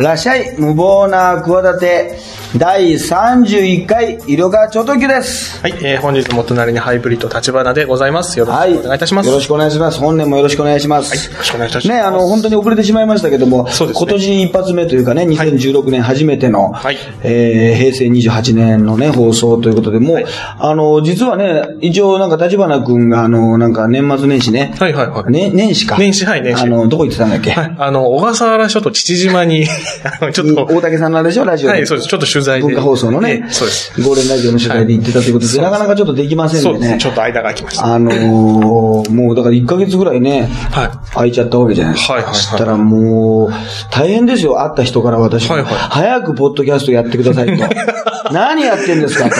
らっしゃい、無謀な企て、第31回、色がちょときです。はい、えー、本日も隣にハイブリッド立花でございます。よろしくお願いいたします。よろしくお願いします。本年もよろしくお願いします。はいよろしくお願いいたしますね、あの、本当に遅れてしまいましたけども、そうですね今年一発目というかね、2016年初めての、はいえー平成28年のね、放送ということで、もう、あの、実はね、一応なんか立花くんが、あの、なんか年末年始ね、はいはいはい。ね、年始か。年始はい年始あの、どこ行ってたんだっけ、はい、あの、小笠原諸島父島に、あの、ちょっと、大竹さんのあれでしょ？ラジオで。はい、そうです。ちょっと取材で。文化放送のねえ、えそうです。ゴールデンラジオの取材で行ってたということで、はいなかなかちょっとできませんでね。そうです。ちょっと間が空きました。あのー、もうだから1ヶ月ぐらいね、はい空いちゃったわけじゃないですか。はいはいはいそしたらもう、大変ですよ、会った人から私も。はいはい早くポッドキャストやってくださいと。何やってんですかと。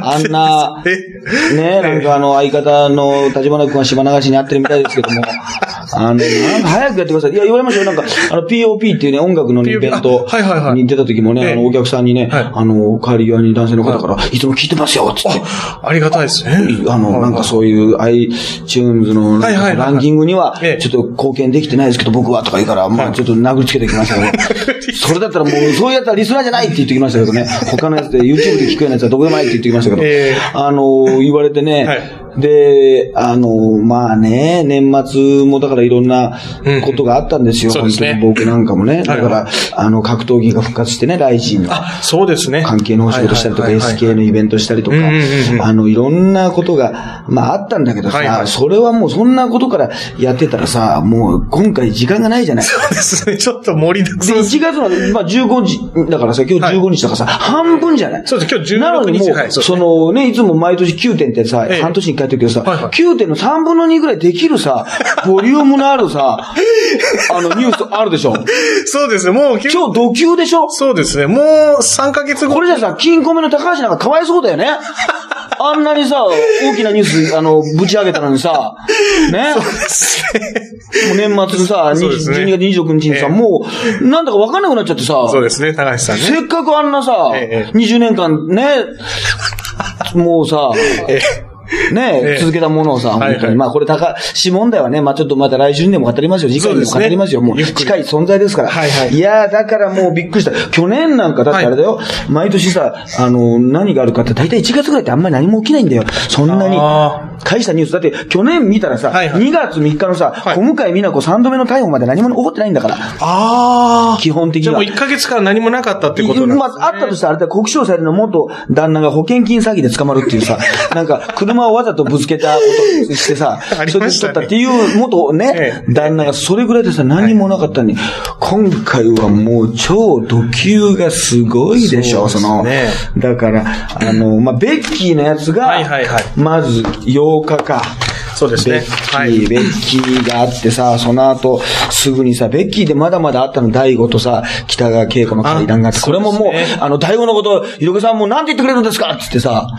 あんな、え？ね、なんかあの、相方の立花君は島流しに会ってるみたいですけども、あの、早くやってください。いや、言われましたよ。なんか、あの、POP っていうね、音楽のイベント POP あはいはいはい。に出た時もね、ええ。あの、お客さんにね、はい。あの、帰り際に男性の方から、い。つも聞いてますよ、つって。ありがたいですね。あの、なんかそういう iTunes のランキングにはええ、ちょっと貢献できてないですけど、僕はとか言うから、まあちょっと殴りつけてきましたけど、それだったらもう、そういうやつはリスナーじゃないって言ってきましたけどね、他のやつで YouTube で聞くようなやつはどこでもないって言ってきましたけど、ええ。あの、言われてね、はいで、あの、まあね、年末もだからいろんなことがあったんですよ、うん本当に僕なんかもね。だかはら、あの、格闘技が復活してね、ライジンの。あ、そうですね。関係のお仕事したりとか、はいはいはいはい SK のイベントしたりとかあの、いろんなことが、まああったんだけどさ、はいはいそれはもうそんなことからやってたらさ、もう今回時間がないじゃない。そうですね。ちょっと盛りだくで、さんです。1月の、まあ15日、だからさ、今日15日だからさ、半分じゃないそうです今日16日なのにもう、はいそうですそのね、いつも毎年9点ってさ、ええ半年に1回やってるけどさ、はいはい9点の3分の2ぐらいできるさ、ボリュームのあるさ、あのニュースあるでしょ？そうですね。もう、今日土級でしょ？そうですね。もう3ヶ月後。これじゃさ、金庫目の高橋なんかかわいそうだよね。あんなにさ、大きなニュース、あの、ぶち上げたのにさ、ね？もう年末さ、そうですね12月26日にさ、ええもう、なんだかわかんなくなっちゃってさ、そうですね。高橋さんね。せっかくあんなさ、ええ20年間ね、もうさ、えね、ええ続けたものをさ、本当に。まあこれ高橋問題はね、まあちょっとまた来週にでも語りますよ。次回にでも語りますよ。もう近い存在ですから。はいはいやー、だからもうびっくりした。去年なんかだってあれだよ。毎年さ、あの、何があるかって大体1月ぐらいってあんまり何も起きないんだよ。そんなにあ。大したニュース。だって去年見たらさ、はいはい2月3日のさ、はい小向井美奈子3度目の逮捕まで何も起こってないんだから。ああ。基本的にはじゃあもう1ヶ月間何もなかったってことなんですね。まあ、あったとしたら、あれだ、国生さんの元旦那が保険金詐欺で捕まるっていうさ、なんか、車をわざとぶつけたことしてさ、それで取ったっていう元ねえ、旦那がそれぐらいでさ、何もなかったのに、今回はもう超ド級がすごいでしょ、そねの、だから、あの、まあ、ベッキーのやつが、はいはいはいまず8日か。そうですね。ベッキー、はい。ベッキーがあってさ、その後、すぐにさ、ベッキーでまだまだあったの、大悟とさ、北川景子の会談があって、あこれももう、ねあの、大悟のこと、ひろかさんもうなんて言ってくれるんですか？っつってさ、は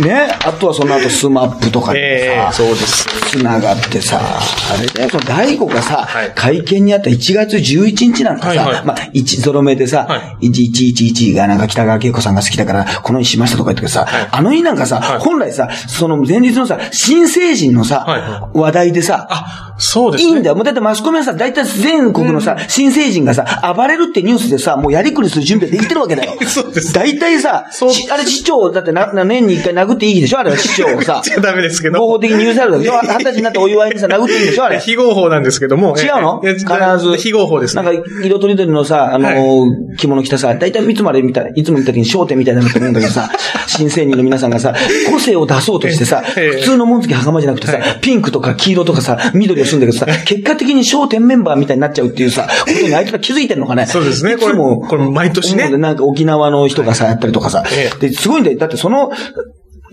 い。ね、あとはその後、スマップとかでええさ、そうです。繋がってさ、あれだよ、その大悟がさ、はい。会見にあった1月11日なんかさ、はいはい。まあ、1ゾロ目でさ、は1111がなんか北川景子さんが好きだから、この日しましたとか言ってけどさ、あの日なんかさ、はい本来さ、その前日のさ、新成人のさ、はいは話題でさ、あ、そうですね。いいんだよ。もうだってマスコミはさ、大体全国のさ、新成人がさ、暴れるってニュースでさ、もうやりくりする準備ができてるわけだよ。そうです大体さ、あれ市長、だってな、な年に一回殴っていいでしょ？あれは市長をさ。じゃダメですけど。合法的に許されるでしょ？二十歳になってお祝いにさ、殴っていいんでしょ？あれ。非合法なんですけども。違うの？ええ必ず。非合法ですね。なんか、色とりどりのさ、あのー着物着たさ、大体いつもあれみたい、いつも見た時に焦点みたいなのと思うんだけどさ、新成人の皆さんがさ、個性を出そうとしてさ、ええ普通の紋付き袴じゃなくてさ、ピンクとか黄色とかさ、緑をするんだけどさ、結果的に焦点メンバーみたいになっちゃうっていうさ、ことにあいつら気づいてんのかね？そうですねいつも、これこれ毎年ねなんか沖縄の人がさ、やったりとかさ、えで、すごいんだよ。だってその、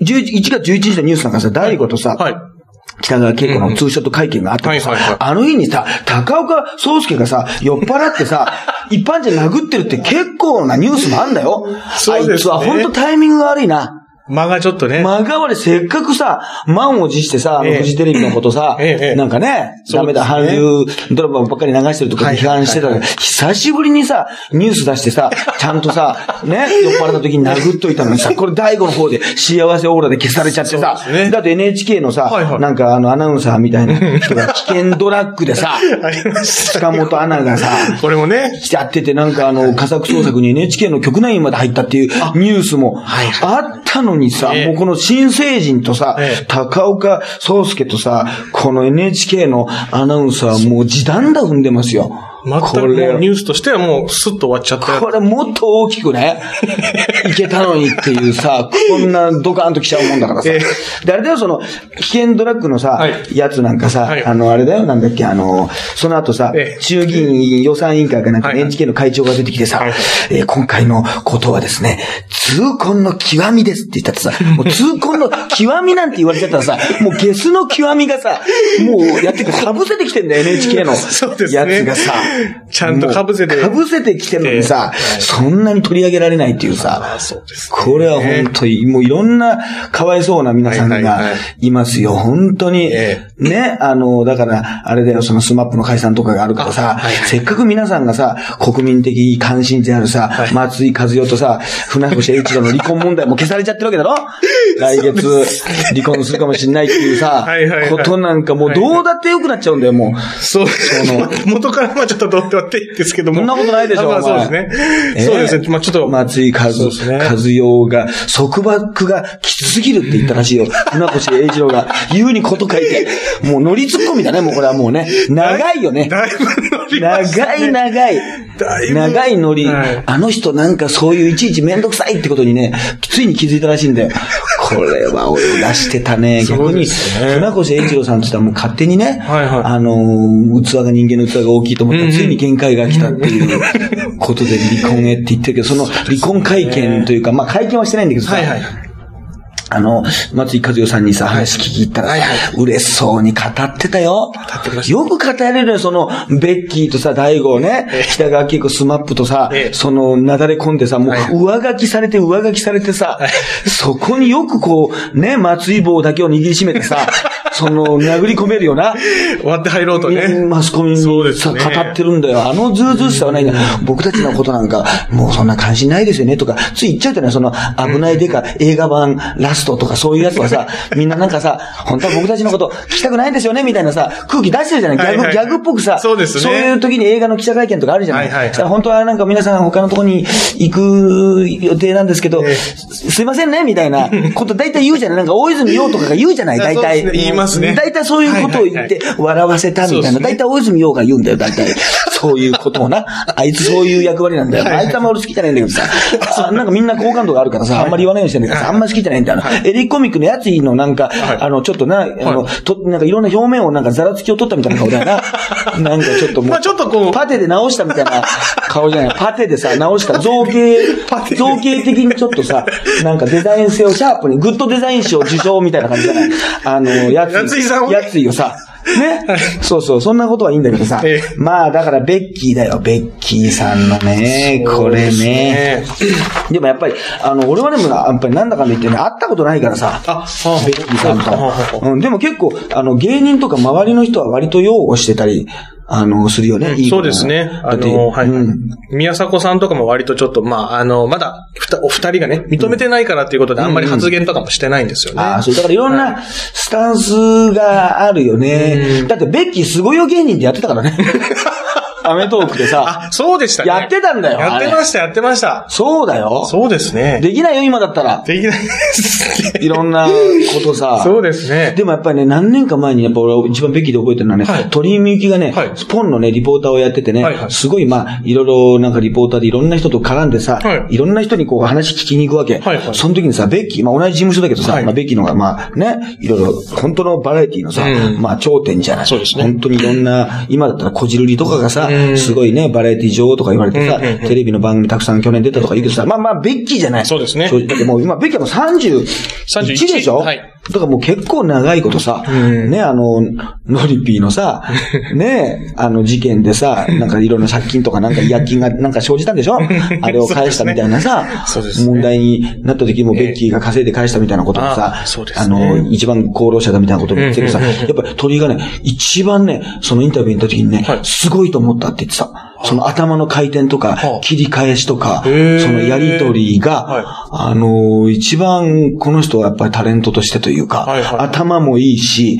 11 1月11日のニュースなんかさ、大悟とさ、はい。北川景子のツーショット会見があったさあの日にさ、高岡壮介がさ、酔っ払ってさ、一般人殴ってるって結構なニュースもあんだよ。そうですねあいつは本当タイミングが悪いな。間がちょっとね。間が悪い、せっかくさ、満を持してさ、あの、ええフジテレビのことさ、ええなんかね、そうダメだ、韓流ドラマばっかり流してるとかはい批判してたから、久しぶりにさ、ニュース出してさ、ちゃんとさ、ね、酔っ払った時に殴っといたのにさ、これ第5の方で幸せオーラで消されちゃってさね、だって NHK のさ、はいはい。なんかあの、アナウンサーみたいな人が 危険ドラッグでさ、ありました。近本アナがさ、これもね。やってて、なんかあの、家宅捜索に NHK の局内員まで入ったっていうニュースもはい。あったのにさ、ええもうこの新成人とさええ、高岡壮介とさ、この NHK のアナウンサーもう時短だ踏んでますよ。全くニュースとしてはもうスッと終わっちゃったこれもっと大きくね、いけたのにっていうさ、こんなドカーンと来ちゃうもんだからさ。えで、あれだよ、その、危険ドラッグのさ、はい。やつなんかさ、はい。あの、あれだよ、なんだっけ、あの、その後さ、ええ。衆議院予算委員会かなんか NHK の会長が出てきてさ、はい。はいえー今回のことはですね、痛恨の極みですって言ったってさ、もう痛恨の極みなんて言われちゃったらさ、もうゲスの極みがさ、もうやってくかぶせてきてんだよ、NHK の そうですやねつがさ。ちゃんと被せて。もうかぶせてきてるのにさ、ええ。そんなに取り上げられないっていうさ、あそうですね。これは本当に、もういろんなかわいそうな皆さんがはいますよ。本当に。えね、あの、だから、あれだよ、そのスマップの解散とかがあるからさ、せっかく皆さんがさ、国民的関心であるさ、はい。松井和代とさ、船越英一郎の離婚問題も消されちゃってるわけだろ？来月、離婚するかもしれないっていうさことなんかもうどうだってよくなっちゃうんだよ、もう。そうです。ね。元からまあちょっとどうでもっていいんですけども。そんなことないでしょあまあそうですね。ええそうですね。まあちょっと。松井和、ね和代が、束縛がきつすぎるって言ったらしいよ。船越英一郎が、言うにこと書いて。もう乗りツッコミだね、もうこれはもうね。長いよね。だいぶ乗りました長いね長い。長いノリ、はいあの人なんかそういういちいちめんどくさいってことにね、ついに気づいたらしいんだよ。これは俺出してた ね。逆に、船越英一郎さんとしてはもう勝手にね、はいはいあのー、器が人間の器が大きいと思ったら、うんうんついに限界が来たっていうことで離婚へって言ってるけど、その離婚会見というか、まあ会見はしてないんだけどさ、はいはい。あの、松井和代さんにさ、話聞き入ったらさ、嬉しそうに語ってたよ。よく語れるよ、その、ベッキーとさ、大悟ね、北川景子スマップとさええ、その、なだれ込んでさ、もはう、上書きされて、上書きされてさはい、そこによくこう、ね、松井棒だけを握りしめてさ、その、殴り込めるよな。割って入ろうとね。マスコミにそうですさ、ね語ってるんだよ。あのズうずうしさはないんだ。僕たちのことなんか、もうそんな関心ないですよね、とか、つい言っちゃうじゃないその、危ないデカ、映画版、ラストとか、そういうやつはさ、みんななんかさ、本当は僕たちのこと聞きたくないんですよね、みたいなさ、空気出してるじゃないギャグ、はいはいギャグっぽくさ、そうですねそういう時に映画の記者会見とかあるじゃないはいはいはい本当はなんか皆さん他のとこに行く予定なんですけど、ええすすいませんね、みたいなこと大体言うじゃないなんか大泉洋とかが言うじゃない大体。そうですね言いますね大体そういうことを言って、笑わせたみたいな。大体大泉洋が言うんだよ、大体。そういうことをな。あいつそういう役割なんだよ。あいつあんま俺好きじゃないんだけどさ。あなんかみんな好感度があるからさ、あんまり言わないようにしてんだけどさ、あんまり好きじゃないんだよな。エリコミックのやついいのなんか、あの、ちょっとな、あの、と、なんかいろんな表面をなんかざらつきを取ったみたいな顔だよな。なんかちょっともう。まあちょっとこうパテで直したみたいな顔じゃない。パテでさ、直した。造形、造形的にちょっとさ、なんかデザイン性をシャープに、グッドデザイン賞受賞みたいな感じじゃない。あの、やつ。いやついよさ。ね。そうそう、そんなことはいいんだけどさええ。まあ、だから、ベッキーだよ。ベッキーさんのね、これね。でもやっぱり、あの、俺はでもな、やっぱりなんだかんだ言ってね、会ったことないからさ。あ、はベッキーさんと。うん、でも結構、あの、芸人とか周りの人は割と擁護してたり、あの、するよね。いいそうですね。あの、はい。うん。宮迫さんとかも割とちょっと、まあ、あの、まだ、お二人がね、認めてないからっていうことで、あんまり発言とかもしてないんですよね。ああ、そう、だからいろんなスタンスがあるよね。だって、ベッキーすごいよ芸人でやってたからね。アメトークでさ。あ、そうでしたね。やってたんだよやってました、やってました。そうだよ。そうですね。できないよ、今だったら。できないですね。いろんなことさ。そうですね。でもやっぱりね、何年か前に、やっぱ俺一番ベッキーで覚えてるのはね、はい鳥居みゆきがね、はいスポンのね、リポーターをやっててね、はいはいすごいまあ、いろいろなんかリポーターでいろんな人と絡んでさ、はいい、ろんな人にこう話聞きに行くわけ。はいはいその時にさ、ベッキー、まあ同じ事務所だけどさ、はいまあベッキーのがまあね、いろいろ、本当のバラエティのさ、うんまあ頂点じゃない。そうですね本当にいろんな、今だったらこじるりとかがさ、うんすごいね、バラエティ女王とか言われてさ、テレビの番組たくさん去年出たとか言うけどさ、まあまあベッキーじゃない。そうですね。だってもう今ベッキーはもう30、31でしょ？はいだからもう結構長いことさ、うん。ね、あの、ノリピーのさ、ね、あの事件でさ、なんかいろんな借金とかなんか違約金がなんか生じたんでしょ？あれを返したみたいなさ、ね。問題になった時もベッキーが稼いで返したみたいなことがさ、あそうですね。あの、一番功労者だみたいなことを言ってるさ、やっぱり鳥居がね、一番ね、そのインタビューに行った時にね、はい。すごいと思ったって言ってた。その頭の回転とかは、あ。切り返しとか、そのやりとりが、はあの、一番この人はやっぱりタレントとしてというか、頭もいいし、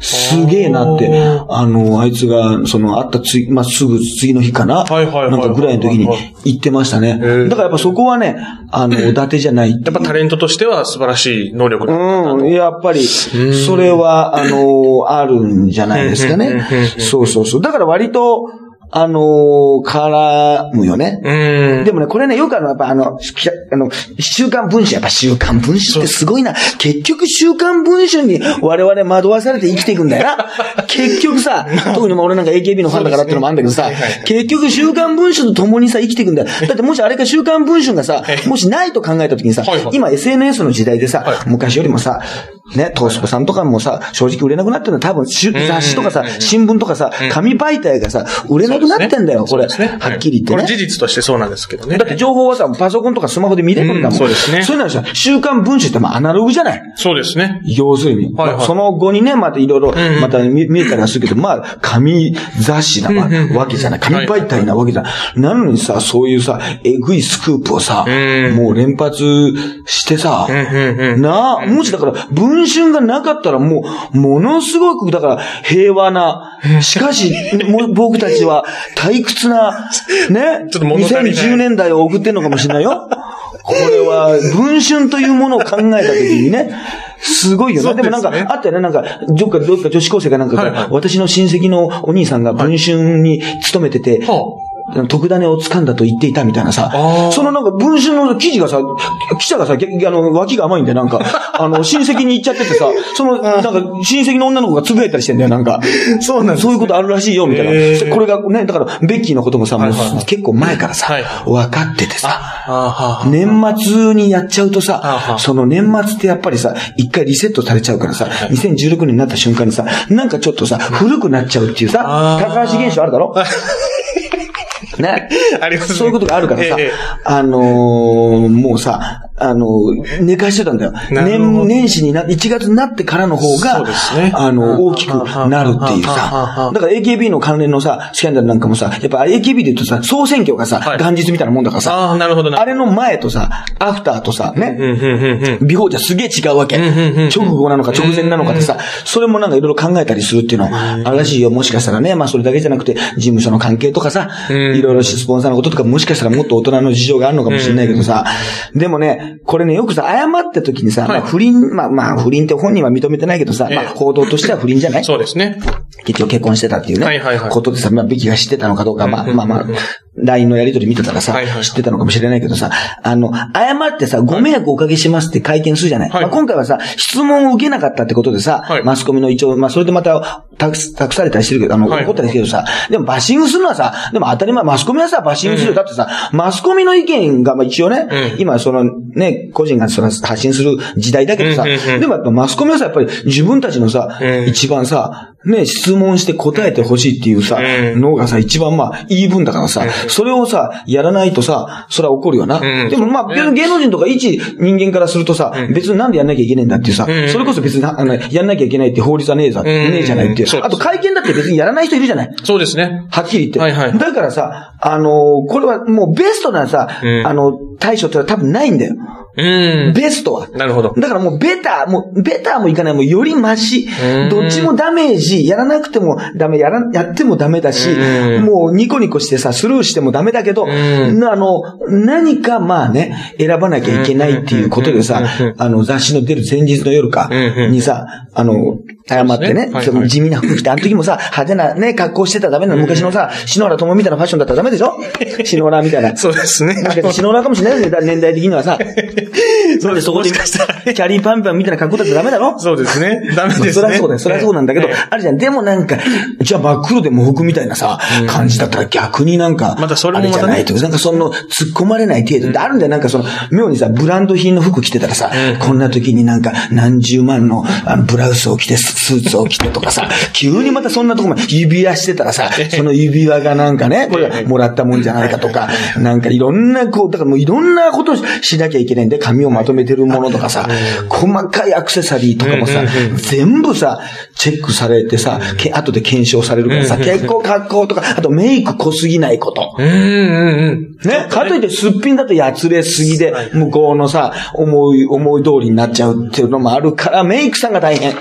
すげえなってあ、あの、あいつが、その、会ったつい、まあ、すぐ次の日かな、なんかぐらいの時に言ってましたね。ー。だからやっぱそこはね、あの、おだてじゃない。やっぱタレントとしては素晴らしい能力だったうん、やっぱり、それは、あの、あるんじゃないですかね。そうそうそう。だから割と、あの、絡むよね。うん。でもね、これね、よくあの、やっぱあの、きあの、週刊文春、やっぱ週刊文春ってすごいな。結局週刊文春に我々惑わされて生きていくんだよな。結局さ、特に俺なんか AKB のファンだからってのもあるんだけどさねはいはい、結局週刊文春と共にさ、生きていくんだよ。だってもしあれが週刊文春がさ、もしないと考えた時にさはいはい、今 SNS の時代でさはい、昔よりもさ、ね、トースポさんとかもさ、正直売れなくなってるのは多分、雑誌とかさ、新聞とかさ、紙媒体がさ、売れなくなってんだよ、これ。はっきり言ってね。これ事実としてそうなんですけどね。だって情報はさ、パソコンとかスマホで見れるんだもん。うんそうですねそういうのはさ、週刊文春ってまあアナログじゃないそうですね。要するに。その後にね、またいろいろ、んまた見見えたりはするけど、まあ、紙雑誌なわわけじゃない。紙媒体なわけじゃない。なのにさ、そういうさ、えぐいスクープをさ、うんもう連発してさ。なあ、もしだから、文春がなかったらもう、ものすごく、だから、平和な、しかし、僕たちは退屈な、ね、ちょっと物足りない。2010年代を送ってんのかもしれないよ。これは、文春というものを考えたときにね、すごいよね。ですね。でもなんか、あったよね、なんか、どっか、どっか女子高生がなんか、はいはい。私の親戚のお兄さんが文春に勤めてて、は特ダネを掴んだと言っていたみたいなさそのなんか文春の記事がさ、記者がさ、逆あの、脇が甘いんで、なんか、あの、親戚に行っちゃっててさ、その、なんか、親戚の女の子がつぶやいたりしてんだよ、なんか。そうなんね。そういうことあるらしいよ、みたいな。これがね、だから、ベッキーのこともさ、もう結構前からさはい、分かっててさ、年末にやっちゃうとさその年末ってやっぱりさ、一回リセットされちゃうからさ、2016年になった瞬間にさ、なんかちょっとさ、古くなっちゃうっていうさ、高橋現象あるだろ？ね。ありますね。そういうことがあるからさ、ええ。あのーもうさ、あのー寝かしてたんだよ。年、年始にな、1月になってからの方がそうですね、あの、大きくなるっていうさ、だから AKB の関連のさ、スキャンダルなんかもさ、やっぱ AKB で言うとさ、総選挙がさ、はい元日みたいなもん。だからさ、ああ、なるほどな。あれの前とさ、アフターとさ、ね。ビフォーじゃすげえ違うわけ。直後なのか直前なのかってさ、それもなんかいろいろ考えたりするっていうのあるらしいよ。もしかしたらね、まあそれだけじゃなくて、事務所の関係とかさ、ん。いろいろスポンサーのこととか、もしかしたらもっと大人の事情があるのかもしれないけどさ、でもね、これね、よくさ、謝った時にさ、まあ不倫、まあまあ不倫って本人は認めてないけどさ、ええ。まあ報道としては不倫じゃない？そうですね。一応結婚してたっていうね、はいはいはい。ことでさ、まあ、ベキが知ってたのかどうか、まあまあまあ、LINE のやりとり見てたらさ、はいはい。知ってたのかもしれないけどさ、あの、謝ってさ、ご迷惑をおかけしますって会見するじゃない。はい。まあ、今回はさ、質問を受けなかったってことでさ、はい。マスコミの一応、まあ、それでまた、託されたりしてるけど、あの、はい。怒ったりしてるけどさ、でもバッシングするのはさ、でも当たり前、マスコミはさ、バッシングするよ。だってさ、マスコミの意見が、まあ一応ね、うん。今そのね、個人がその発信する時代だけどさ、うんうんうん。でもやっぱマスコミはさ、やっぱり自分たちのさ、うん。一番さ、ね、質問して答えてほしいっていうさ、うんのがさ、一番まあ、言い分だからさ、それをさ、やらないとさ、それは怒るよな。うんでもまあ、そうね芸能人とか一人間からするとさ、うん別になんでやんなきゃいけないんだっていうさ、うんそれこそ別になあのやんなきゃいけないって法律はねえざ、ねえじゃないっていう。あと会見だって別にやらない人いるじゃない。そうですね。はっきり言って。はいはいだからさ、あのーこれはもうベストなさ、うんあの、対処ってのは多分ないんだよ。うん。ベストは。なるほど。だからもうベター、もうベターもいかない、もうよりマシ。ん。どっちもダメージ、やらなくてもダメ、やら、やってもダメだし。う、ん。もうニコニコしてさ、スルーしてもダメだけど、あの、何かまあね、選ばなきゃいけないっていうことでさあの雑誌の出る前日の夜かにさ、あの、謝ってね、はい地味な服着て、あの時もさ、派手なね、格好してたらダメなの。昔のさ、篠原智みたいなファッションだったらダメでしょ？篠原みたいな。そうですね。もしかして篠原かもしれないですね、年代的にはさ。そうですそこで、キャリーパンパンみたいな格好だったらダメだろ？そうですね。ダメですね。そりゃそうだよ。そりゃそうなんだけどええ、あるじゃん。でもなんか、じゃあ真っ黒で喪服みたいなさ、感じだったら逆になんか、またそれもあれじゃないまたと。なんかその、突っ込まれない程度で、あるんだよ。なんかその、妙にさ、ブランド品の服着てたらさ、こんな時になんか何十万のあのブラウスを着て、スーツを着てとかさ、急にまたそんなとこまで指輪してたらさ、その指輪がなんかね、これはもらったもんじゃないかとか、なんかいろんな、こう、だからもういろんなことをしなきゃいけないんで、髪をまとめてるものとかさ、細かいアクセサリーとかもさ、全部さ、チェックされてさ、け後で検証されるからさ、結構格好とか、あとメイク濃すぎないこと。うんうんうん。ね、かといってすっぴんだとやつれすぎで、向こうのさ、思い、思い通りになっちゃうっていうのもあるから、メイクさんが大変。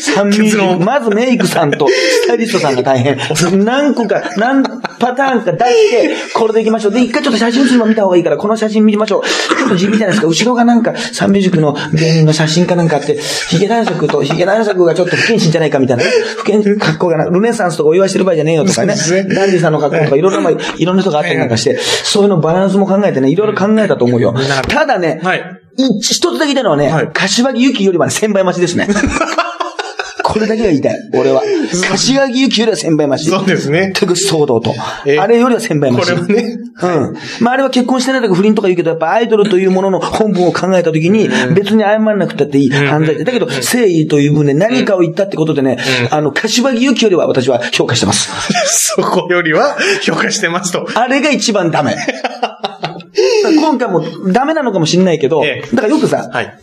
三ミリまずメイクさんとスタイリストさんが大変。何個か、何パターンか出して、これでいきましょう。で、一回ちょっと写真写るの見た方がいいから、この写真見ましょう。ちょっと地味じゃないですか。後ろがなんか、サンミュージックの芸人の写真かなんかあって、ヒゲ男爵とヒゲ男爵がちょっと不謹慎じゃないかみたいなね。不謹慎格好がな、ルネサンスとかお祝いしてる場合じゃねえよとかね。ダンディさんの格好とかいろんな、まあいろんな人があったりなんかして、そういうのバランスも考えてね、いろいろ考えたと思うよただね、はい。一一つだけ言いたいのはね、はい柏木由紀よりは1000倍増しですね。これだけが言いたい、俺は。柏木由紀よりは1000倍増し。そうですね。テグス騒動と。えあれよりは1000倍増し。これはね。うん。まあ、あれは結婚してないとか不倫とか言うけど、やっぱアイドルというものの本文を考えたときに、別に謝らなくたっていい犯罪で。だけど、誠意という分で何かを言ったってことでね、あの、柏木由紀よりは私は評価してます。そこよりは評価してますと。あれが一番ダメ。今回もダメなのかもしれないけど、ええだからよくさ、はい。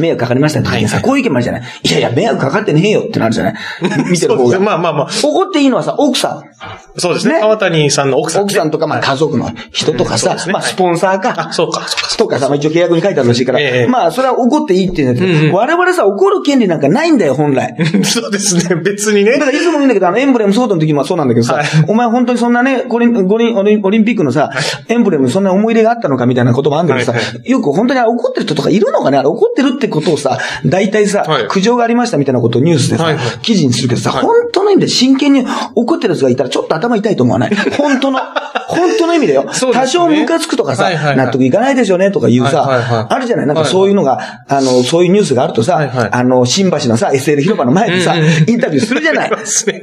迷惑かかりましたって時にさ、はいこういう意見もあるじゃないいやいや、迷惑かかってねえよってなるじゃない？見てる方が。まあまあまあ。怒っていいのはさ、奥さん。そうですね。ね？川谷さんの奥さん、ね。奥さんとか、まあ家族の人とかさ、まあスポンサーか。あ、そうか、そうか。とかさ、まあ一応契約に書いてあるらしいから、ええまあそれは怒っていいって言うんだけど、我々さ、怒る権利なんかないんだよ、本来。そうですね。別にねだ。からいつも言うんだけど、あの、エンブレムソードの時もそうなんだけどさ、はいお前本当にそんなね、五輪、五輪、オリンピックのさ、エンブレムにそんな思い入れがあったのかみたいなこともあるんだけどさ、よく本当に怒ってる人とかいるのかね？あれ怒ってるってことをさ、大体さ、はい。苦情がありましたみたいなことをニュースでさ、はいはい。記事にするけどさ、はい。本当の意味で真剣に怒ってる奴がいたらちょっと頭痛いと思わない？本当の、本当の意味だよ。ね。多少ムカつくとかさ、はいはいはい。納得いかないですよねとかいうさ、はいはいはい。あるじゃない？なんかそういうのが、あの、そういうニュースがあるとさ、はいはい。あの、新橋のさ、SL 広場の前でさ、インタビューするじゃない？ね。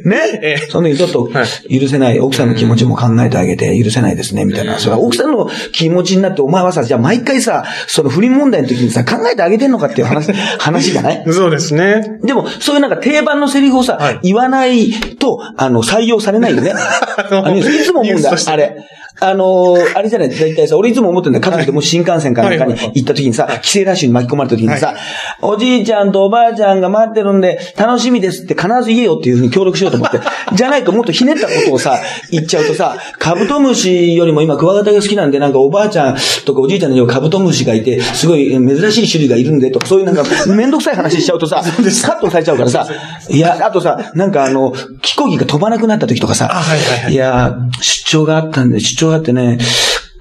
ね？ええ。その時ちょっとは許せない、奥さんの気持ちも考えてあげて許せないですね、みたいな。それは奥さんの気持ちになって、お前はさ、じゃあ毎回さ、その不倫問題の時にさ、考えてあげてんの？のかっていう話、話じゃないそうですね。でも、そういうなんか定番のセリフをさ、はい言わないと、あの、採用されないよね。あのいつも思うんだ、あれ。あのーあれじゃない、大体さ、俺いつも思ってんだよ。家族でもし新幹線かなんかに行った時にさ、帰省ラッシュに巻き込まれた時にさ、はい。おじいちゃんとおばあちゃんが待ってるんで、楽しみですって必ず言えよっていうふうに協力しようと思って。じゃないともっとひねったことをさ、言っちゃうとさ、カブトムシよりも今クワガタが好きなんで、なんかおばあちゃんとかおじいちゃんの家にカブトムシがいて、すごい珍しい種類がいるんでとか、そういうなんか、めんどくさい話しちゃうとさ、カットされちゃうからさ、いや、あとさ、なんかあの、飛行機が飛ばなくなった時とかさ、あはいはいはい。いや、出張があったんで、出張があってね、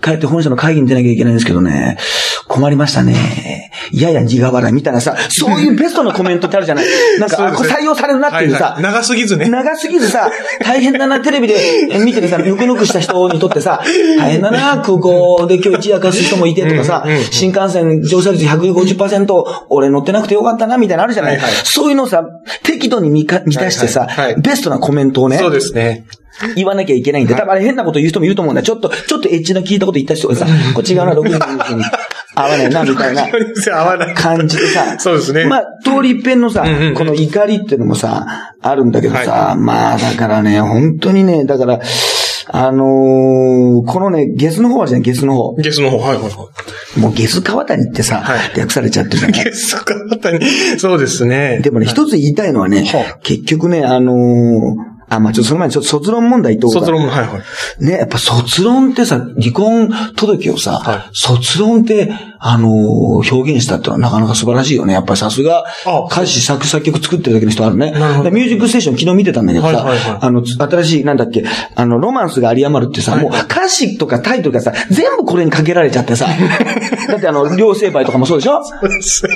帰って本社の会議に出なきゃいけないんですけどね、困りましたね。やや苦笑いみたいなさ、そういうベストなコメントってあるじゃない。なんか、あ、これ採用されるなっていうさ、はいはい。長すぎずね。長すぎずさ、大変だな、テレビで 見ててさ、ぬくぬくした人にとってさ、大変だな、空港で今日一夜明かす人もいてとかさうんうんうん、新幹線乗車率150%、俺乗ってなくてよかったな、みたいなのあるじゃない。はいはい。そういうのをさ、適度に満たしてさはいはいはい、ベストなコメントをね、そうですね。言わなきゃいけないんで、多分あれ変なこと言う人もいると思うんだよ。ちょっと、ちょっとエッチな聞いたこと言った人がさ、こっち側の6人の人に 合わないな、みたいな。感じでさ、そうですね。まあ、通り一遍のさこの怒りっていうのもさ、あるんだけどさ、まあ、だからね、本当にね、だから、あのーこのね、ゲスの方はじゃない、ゲスの方。ゲスの方、はいはいはい。もうゲス川谷ってさ、はい略されちゃってる。ゲス川谷。そうですね。でもね、一つ言いたいのはねは、結局ね、あのーあ、まあちょっとその前に卒論問題言っておこうか卒論も、はいはい。ね、やっぱ卒論ってさ、離婚届をさ、はい卒論って、あのー表現したってのはなかなか素晴らしいよね。やっぱりさすがあ、歌詞作作曲作ってるだけの人あるね。なるほどでミュージックステーション昨日見てたんだけどさ、はいはいはいあの、新しい、なんだっけ、あの、ロマンスが有り余るってさ、はいもう歌詞とかタイトルがさ、全部これにかけられちゃってさ、だってあの、両成敗とかもそうでしょ？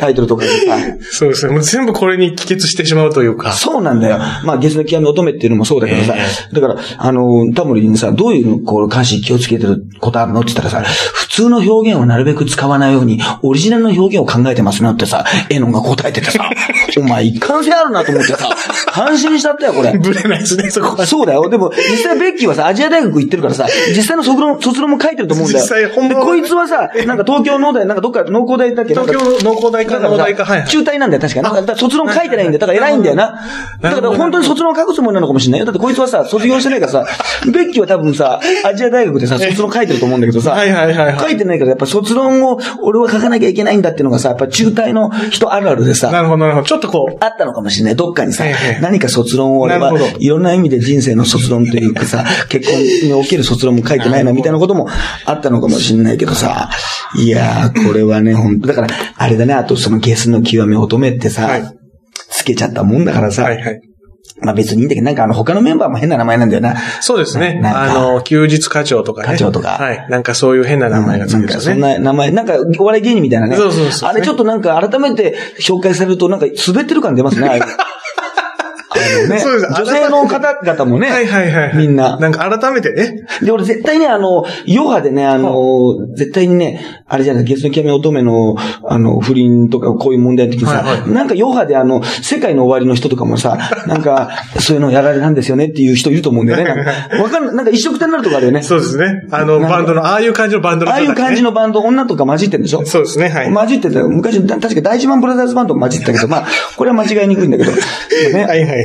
タイトルとかでさ。そうですね。もう全部これに帰結してしまうというか。そうなんだよ。まあ、ゲスの極み乙女っていうのもそうだけどさ、え。だから、あの、タモリにさ、どういう、こう、歌詞気をつけてることあるの？って言ったらさ、普通の表現をなるべく使わないように、オリジナルの表現を考えてますなってさ、エノンが答えててさ、お前一貫性あるなと思ってさ、感心しちゃったよ、これ。ぶれないですね、そこは。そうだよ。でも、実際ベッキーはさ、アジア大学行ってるからさ、実際の卒論、卒論も書いてると思うんだよ。実際本で、物こいつはさ、なんか東京農大、なんかどっか農工大だっけ？東京農工大か農大か、はいはい。中退なんだよ、確かに。だから卒論書いてないんだよ。だから偉いんだよな。だから本当に卒論書くつもりなのかもしれないよ。だってこいつはさ、卒業してないからさ、ベッキーは多分さ、アジア大学でさ、卒論書いてると思うんだけどさ、はいはいはいはい書いてないからやっぱ卒論を俺は書かなきゃいけないんだっていうのがさ、やっぱ中退の人あるあるでさ、なるほど、なるほど。ちょっとこう、あったのかもしれない。どっかにさええ、何か卒論を俺はいろんな意味で人生の卒論というかさ、結婚における卒論も書いてないな、みたいなこともあったのかもしれないけどさ、いやー、これはね、本当だから、あれだね、あとそのゲスの極め乙女ってさ、はいつけちゃったもんだからさ、はいはい。まあ別にいいんだけど、なんかあの他のメンバーも変な名前なんだよな。そうですね。あの、休日課長とかね。課長とかはい。なんかそういう変な名前がつないんですよね。な名前、なんかお笑い芸人みたいなね。そうそうそうあれちょっとなんか改めて紹介されるとなんか滑ってる感出ますね。のね、そうです女性の方々もね、はいはいはい。みんな。なんか改めてね。で、俺絶対ね、あの、ヨガでね、あの、絶対にね、あれじゃない、月の極め乙女の、あの、不倫とかこういう問題の時にさ、はいはいなんかヨガであの、世界の終わりの人とかもさ、なんか、そういうのやられたんですよねっていう人いると思うんだよね。わかんない、なんか一緒くたになるとかあるよね。そうですね。あの、バンドの、ああいう感じのバンドのああいう感じの。のバンド、女とか混じってんでしょ？そうですね、はい。混じってたよ。昔、確か大事マンブラザーズバンドも混じってたけど、まあ、これは間違いにくいんだけど。ね はいはいは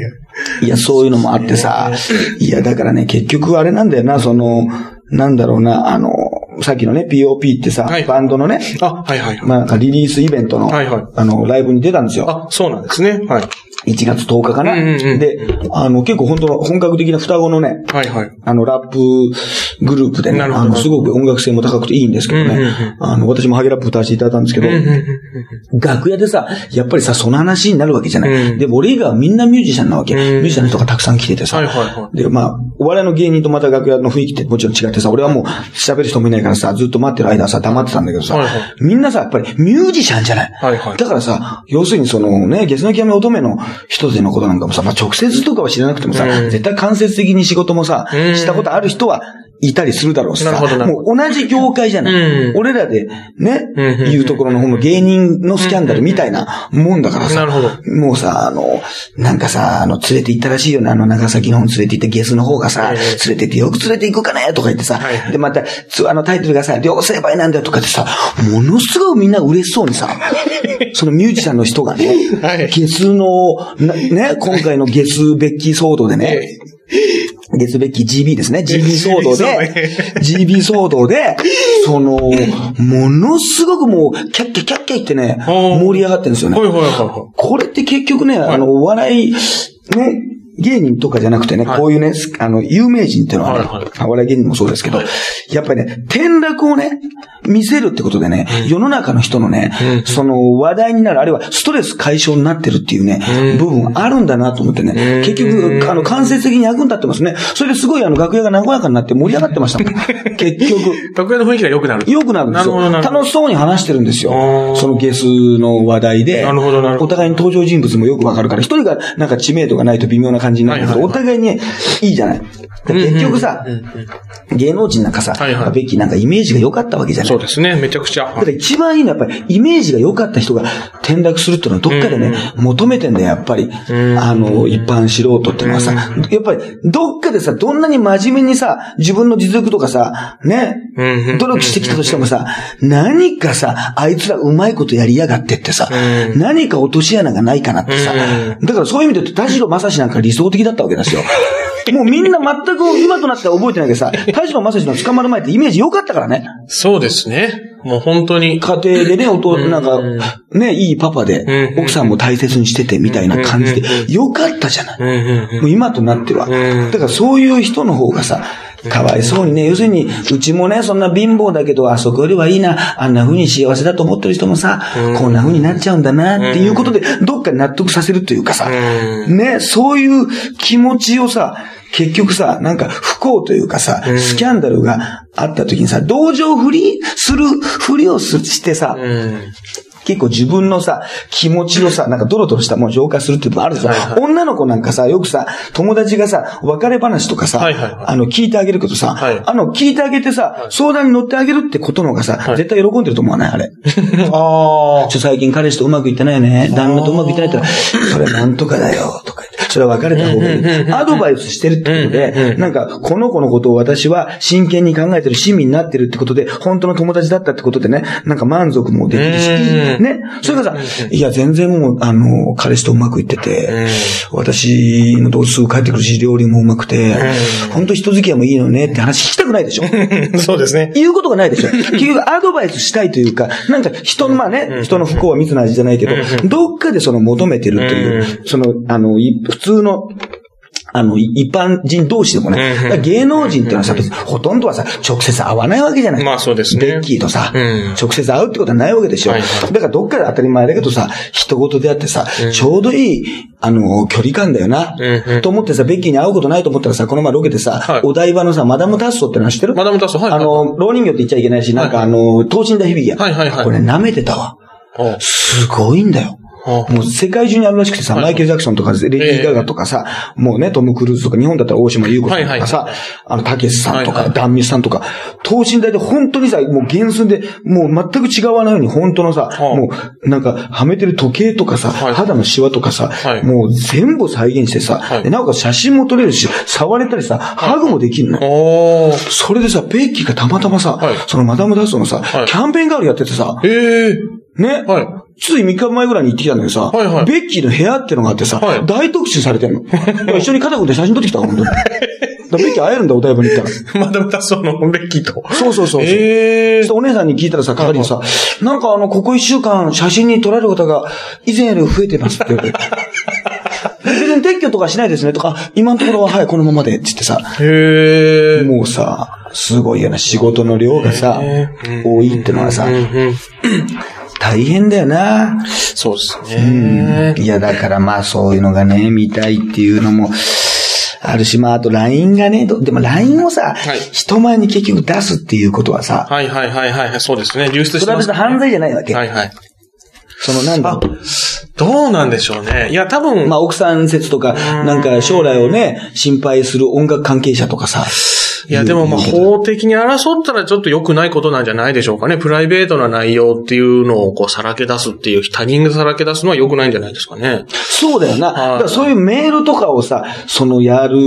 い。いや、そういうのもあってさ、いや、だからね、結局あれなんだよな、その、なんだろうな、あの、さっきのね、POP ってさ、はいバンドのね、あ、はいはいはい。まあ、リリースイベントの、はいはいあの、ライブに出たんですよ。あ、そうなんですね。はい。1月10日かな。うんうんうんで、あの、結構本当の本格的な双子のね、はいはい。あの、ラップグループでね、あの、すごく音楽性も高くていいんですけどね、うんうんうんあの、私もハゲラップ歌わせていただいたんですけど、うんうんうん楽屋でさ、やっぱりさ、その話になるわけじゃない。うんでも俺以外はみんなミュージシャンなわけ。んミュージシャンの人がたくさん来ててさ。はいはいはで、まあ、お笑いの芸人とまた楽屋の雰囲気ってもちろん違ってさ、俺はもう喋る人もいないからさ、ずっと待ってる間はさ、黙ってたんだけどさ、はいはいみんなさ、やっぱりミュージシャンじゃない。はいはいだからさ、要するにそのね、月の極め乙女の人でのことなんかもさ、まあ直接とかは知らなくてもさ、うん。絶対間接的に仕事もさ、うん。したことある人はいたりするだろうしさ、なるほどもう同じ業界じゃない。うん。俺らでね、うんうところの方の芸人のスキャンダルみたいなもんだからさ、なるほど。もうさ、あの、なんかさ、あの、連れて行ったらしいよね、あの、長崎の方に連れて行って、ゲスの方がさ、ええ。連れて行ってよく連れて行くかねとか言ってさ、で、また、つあのタイトルがさ、両成敗なんだよとかってさ、ものすごいみんな嬉しそうにさ、そのミュージシャンの人がね、はい。ゲスの、なね、今回のゲスベッキー騒動でね、ゲスベッキー GB ですね。GB 騒動で、GB 騒動で、その、ものすごくもう、キャッキャキャッキャ言ってね、盛り上がってるんですよね。これって結局ね、あの、お笑い、ね、芸人とかじゃなくてね、はいこういうね、あの、有名人っていうのはね、はいはいお笑い芸人もそうですけど、やっぱりね、転落をね、見せるってことでね、世の中の人のね、うんその話題になる、あるいはストレス解消になってるっていうね、うん部分あるんだなと思ってね、うん結局、あの、間接的に役に立ってますね。それですごいあの、楽屋が和やかになって盛り上がってましたもん。結局。い。楽屋の雰囲気が良くなる。良くなるんですよ。楽しそうに話してるんですあよ。ーそのゲスの話題で。なるほどなるほどお互いに登場人物もよくわかるから、一人がなんか知名度がないと微妙な感じになる。けど、お互いにいいじゃない。で結局さ、芸能人なんかさ、はい。はいなんかイメージが良かったわけじゃない。そうですね、めちゃくちゃ。だから一番いいのはやっぱりイメージが良かった人が転落するっていうのはどっかでね、求めてんだよ、やっぱり。ん。あの、一般素人っていうのはさ、やっぱりどっかでさ、どんなに真面目にさ、自分の実力とかさ、ねうんうん、努力してきたとしてもさ、何かさ、あいつらうまいことやりやがってってさ、うん。何か落とし穴がないかなってさ、だからそういう意味で言うと田代正史なんか理想的だったわけですよ。もうみんな全く今となっては覚えてないけどさ、田代正史の捕まる前ってイメージ良かったからね。そうですね。もう本当に。家庭でね、おと、なんか、ね、いいパパでう、ん奥さんも大切にしててみたいな感じで、良かったじゃない。もう今となっては。んだからそういう人の方がさ、かわいそうにね、要するに、うちもね、そんな貧乏だけど、あそこよりはいいな、あんな風に幸せだと思ってる人もさ、こんな風になっちゃうんだな、っていうことで、どっかに納得させるというかさ、ね、そういう気持ちをさ、結局さ、なんか不幸というかさ、スキャンダルがあった時にさ、同情振りする、ふりをすしてさ、うん。結構自分のさ、気持ちをさ、なんかドロドロしたものを浄化するっていうのもあるじゃん。はいはい女の子なんかさ、よくさ、友達がさ、別れ話とかさ、はいはいはいあの、聞いてあげるけどさ、はいあの、聞いてあげてさ、相談に乗ってあげるってことの方がさ、はい絶対喜んでると思わない？あれ。ああ。ちょ、最近彼氏とうまくいってないよね。旦那とうまくいってないって言ったら、それなんとかだよ、とか言って。それは別れた方がいい。アドバイスしてるってことで、なんか、この子のことを私は真剣に考えてる、親身になってるってことで、本当の友達だったってことでね、なんか満足もできるし、うんね。それがさ、いや、全然もう、あの、彼氏とうまくいってて、私のとすぐ帰ってくるし、料理もうまくて、本当人付き合いもいいのねって話聞きたくないでしょ。そうですね。言うことがないでしょ。結局アドバイスしたいというか、なんか人の、まあね、人の不幸は密な味じゃないけど、どっかでその求めてるという、その、あの、い普通の、あの、い一般人同士でもね、芸能人っていうのはさ、別にほとんどはさ、直接会わないわけじゃない。まあそうですねベッキーとさ、うん直接会うってことはないわけでしょ。はいはいだからどっかで当たり前だけどさ、人事であってさ、ちょうどいい、あの、距離感だよな。うんうんと思ってさ、ベッキーに会うことないと思ったらさ、この前ロケでさ、はいお台場のさ、マダムタッソってのは知ってる？マダムタッソはいはいあの、老人形って言っちゃいけないし、なんかあの、等身大響きや。はいはいはいこれ舐めてたわ。あすごいんだよ。あ。もう世界中にあるらしくてさ、はい。マイケル・ジャクソンとか、レディー・ガガとかさ、もうね、トム・クルーズとか、日本だったら大島優子さんとかさ、あの、たけしさんとか、ダンミスさんとか、等身大で本当にさ、もう原寸で、もう全く違わないように、本当のさ、はあ。もう、なんか、はめてる時計とかさ、はい。肌のシワとかさ、はい。もう全部再現してさ、なおかつ写真も撮れるし、触れたりさ、ハグもできるの。それでさ、ベッキーがたまたまさ、はい。そのマダムダッソのさ、はい。キャンペーンガールやっててさ、ええね、はいつい3日前ぐらいに行ってきたんだけどさ、はいはいベッキーの部屋ってのがあってさ、はい大特集されてんの。一緒に肩組んで写真撮ってきたわ、本当に。ベッキー会えるんだ、お台場に行ったら。マダムタッソのベッキーと。そうそうそうそう。ええそしてお姉さんに聞いたらさ、係にさ、なんかあの、ここ一週間写真に撮られる方が以前より増えてますって言われて。別に撤去とかしないですねとか、今のところははい、このままでって言ってさ。もうさ、すごいよな、仕事の量がさ、多いってのはさ。大変だよな。そうですね。いや、だからまあそういうのがね、見たいっていうのも、あるし、まああと LINE がね、どでも LINE をさ、はい人前に結局出すっていうことはさ、はいはいはいはい。そうですね。流出それはしてます別に犯罪じゃないわけ。はいはい。そのなんだどうなんでしょうね。いや、多分、まあ奥さん説とか、なんか将来をね、心配する音楽関係者とかさ。いや、でもまあ、法的に争ったらちょっと良くないことなんじゃないでしょうかね。プライベートな内容っていうのをこうさらけ出すっていう、他人がさらけ出すのは良くないんじゃないですかね。そうだよな。だはいからそういうメールとかをさ、そのやる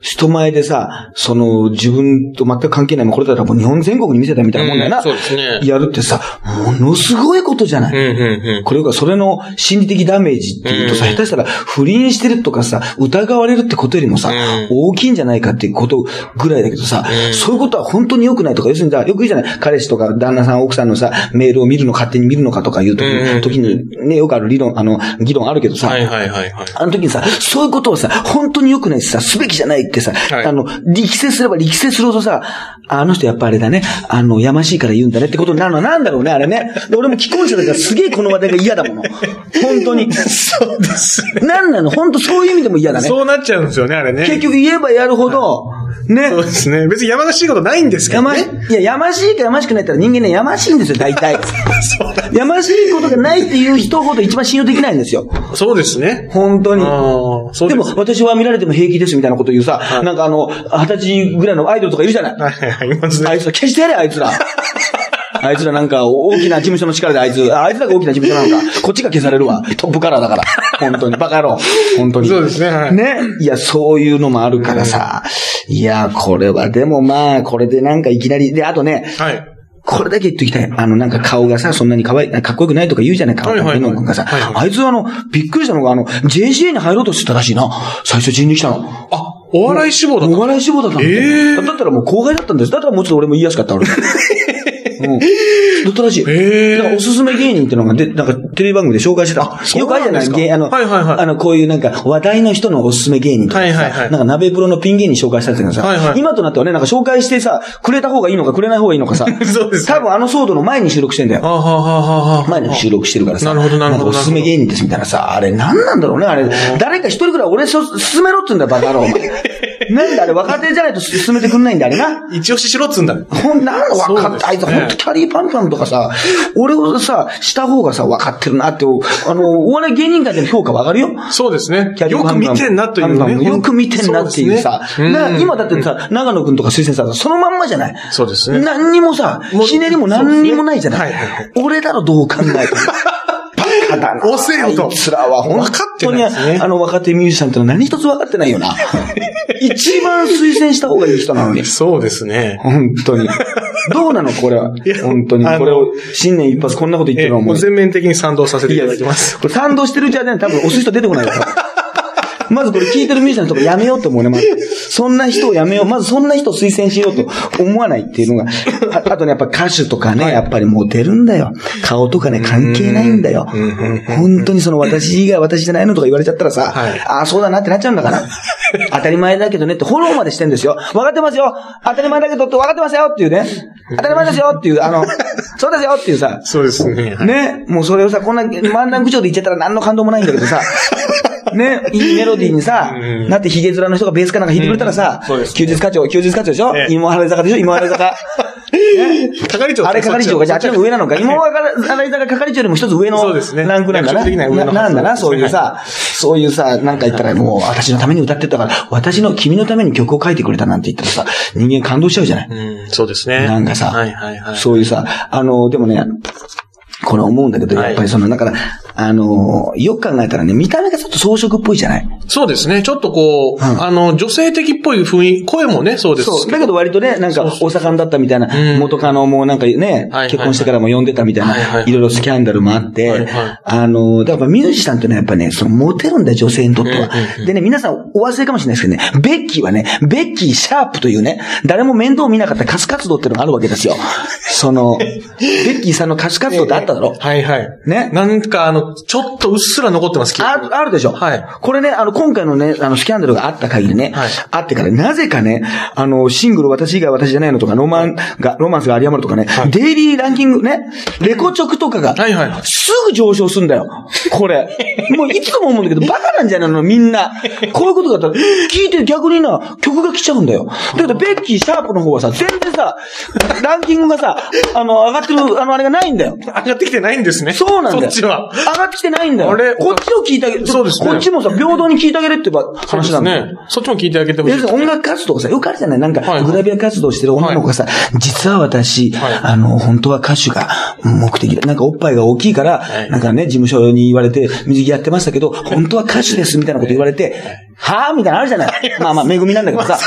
人前でさ、その自分と全く関係ない、これだったらもう日本全国に見せたみたいなもんだよな。うんそうですねやるってさ、ものすごいことじゃない。うんうんうん。これがそれの心理的ダメージっていうとさ、うん下手したら不倫してるとかさ、疑われるってことよりもさ、うん大きいんじゃないかっていうことぐらいだけどさ、そういうことは本当に良くないとか、要するにさ、よく言うじゃない彼氏とか旦那さん、奥さんのさ、メールを見るの勝手に見るのかとかいう時に、うん時にね、よくある理論、あの、議論あるけどさ、はいはいはいはい。あの時にさ、そういうことをさ、本当に良くないしさ、すべきじゃないってさ、はいあの、力説すれば力説するほどさ、あの人やっぱあれだね、あの、やましいから言うんだねってことになるのはなんだろうね、あれね。で俺も既婚者だからすげえこの話題が嫌だもの。本当に。そうですね。なんなの？本当そういう意味でも嫌だね。そうなっちゃうんですよね、あれね。結局言えばやるほど、ねそう。ですね。別に山らしいことないんですけやましどね。、いや、やましいかやましくないったら人間ね、やましいんですよ、大体。そうだやましいことがないっていう人ほど一番信用できないんですよ。そうですね。本当に。でも、です。私は見られても平気ですみたいなこと言うさ、はいなんかあの、二十歳ぐらいのアイドルとかいるじゃないはいはい、いますね。あいつら消してやれ、あいつら。あいつらなんか大きな事務所の力であいつ、ああいつらが大きな事務所なのか。こっちが消されるわ。トップカラーだから。本当に。バカ野郎。本当に。そうですねはいね。いや、そういうのもあるからさ。いや、これはでもまあ、これでなんかいきなり、で、あとね、はい。これだけ言っときたい。あの、なんか顔がさ、そんなに可愛い、かっこよくないとか言うじゃないか。はいはいはいがさ、はいはいあいつはあの、びっくりしたのが、あの、JCA に入ろうとしてたらしいな。最初人に来たの。あ、お笑い志望だったお笑い志望だったんだよ。ええだったらもう後輩だったんです。だったらもうちょっと俺も言いやすかった、俺。うん。だったらしい。へえおすすめ芸人っていうのがで、なんかテレビ番組で紹介してた。そうよくあるじゃない？なんですか芸あの、はいはいはいあの、こういうなんか話題の人のおすすめ芸人とかさ、はいはいはいなんか鍋プロのピン芸人紹介したやつがさ、はいはい今となってはね、なんか紹介してさ、くれた方がいいのかくれない方がいいのかさ、そうですね多分あの騒動の前に収録してんだよ。あはははは前に収録してるからさ。なるほどなるほどんかおすすめ芸人ですみたいなさ、あれ何なんだろうね、あれ。誰か一人ぐらい俺そ勧めろって言うんだよ、バカ野郎、お前。なんであれ若手じゃないと勧めてくんないんだ、あれな。一押ししろっつうんだ。ほん、なんの分かって、あいつそうですねほんとキャリーパンパンとかさ、俺をさ、した方がさ、分かってるなって、あの、お笑い芸人界での評価分かるよ。そうですね。キャリーよくパンパン見てんなというね。よく見てんなっていうさ。今だってさ、長野くんとか推薦さんそのまんまじゃない？そうですね何にもさひねりも何にもないじゃない？俺だろ、どう考えても。バカだよとあいつらは本分かって当に、ねあの若手ミュージシャンってのは何一つ分かってないよな。一番推薦した方がいい人なのに。そうですね。本当に。どうなのこれは？や。本当に。これを、新年一発こんなこと言ってえるのはも全面的に賛同させていただきます。これ賛同してるうちはね、多分押す人出てこないから。まずこれ聞いてるミュージシャンの人もやめようって思うね、まず。そんな人をやめよう。まずそんな人を推薦しようと思わないっていうのが。ああとね、やっぱ歌手とかね、やっぱりモテるんだよ。顔とかね、関係ないんだよ。本当にその私以外私じゃないのとか言われちゃったらさ、はいああ、そうだなってなっちゃうんだから。当たり前だけどねってフォローまでしてんですよ。分かってますよ当たり前だけどって分かってますよっていうね。当たり前ですよっていう、あの、そうですよっていうさ、そうですね。はいね、もうそれをさ、こんな漫談口調で言っちゃったら何の感動もないんだけどさ、ね、いいメロディーにさ、うん。なってヒゲ面の人がベースかなんか弾いてくれたらさ、休日課長、休日課長でしょ？ええ芋原坂でしょ？芋原坂。係長あれ係長が、じゃああっちの上なのか？芋は原坂係長よりも一つ上のランクなんだな？ななんだな、そういうさ、そういうさ、なんか言ったらもう私のために歌ってたから、私の君のために曲を書いてくれたなんて言ったらさ、人間感動しちゃうじゃない？うん、そうですね。なんかさ。そういうさ、あの、でもね、これ思うんだけど、はい。やっぱりその、だから、あの、よく考えたらね、見た目がちょっと装飾っぽいじゃない？そうですね。ちょっとこう、ん。あの、女性的っぽい雰囲気、声もね、そうです。そう。だけど割とね、なんか、大盛んだったみたいな、うん。元カノもなんかねはいはい、結婚してからも呼んでたみたいはいはいな、い。ろいろスキャンダルもあってはいはい、あの、だからミュージシャンってのはやっぱね、その、モテるんだよ、女性にとってはうんうん。でね、皆さんお忘れかもしれないですけどね、ベッキーはね、ベッキーシャープというね、誰も面倒見なかった歌手活動っていうのがあるわけですよ。その、ベッキーさんの歌手活動ってあっただろ？はいはい。ね？なんかあの、ちょっとうっすら残ってます、ある、あるでしょ？はいこれね、あの、今回のね、あの、スキャンダルがあった限りね、はいあってから、なぜかね、あの、シングル私以外私じゃないのとか、ロマンが、ロマンスが有り余るとかね、はいデイリーランキングね、レコチョクとかが、はいはいはいすぐ上昇すんだよ。これ。もういつも思うんだけど、バカなんじゃないのみんな。こういうことがあったら、聞いて逆にな、曲が来ちゃうんだよ。だけど、ベッキー、シャープの方はさ、全然さ、ランキングがさ、あの、上がってる、あの、あれがないんだよ。上がってきてないんですね。そうなんだよ。そっちは。上がってきてないんだよ。あれこっちを聞いてあげる。そうですねこっちもさ、平等に聞いてあげるってばそうです話なんだよ。ね。そっちも聞いてあげてほしいですね。要するに音楽活動がさ、よくあるじゃない？なんか、グラビア活動してる女の子がさ、実は私、はいあの、本当は歌手が目的で、なんかおっぱいが大きいから、はいなんかね、事務所に言われて、水着やってましたけど、本当は歌手です、みたいなこと言われて、はぁみたいなのあるじゃない？まあまあ、恵みなんだけどさ。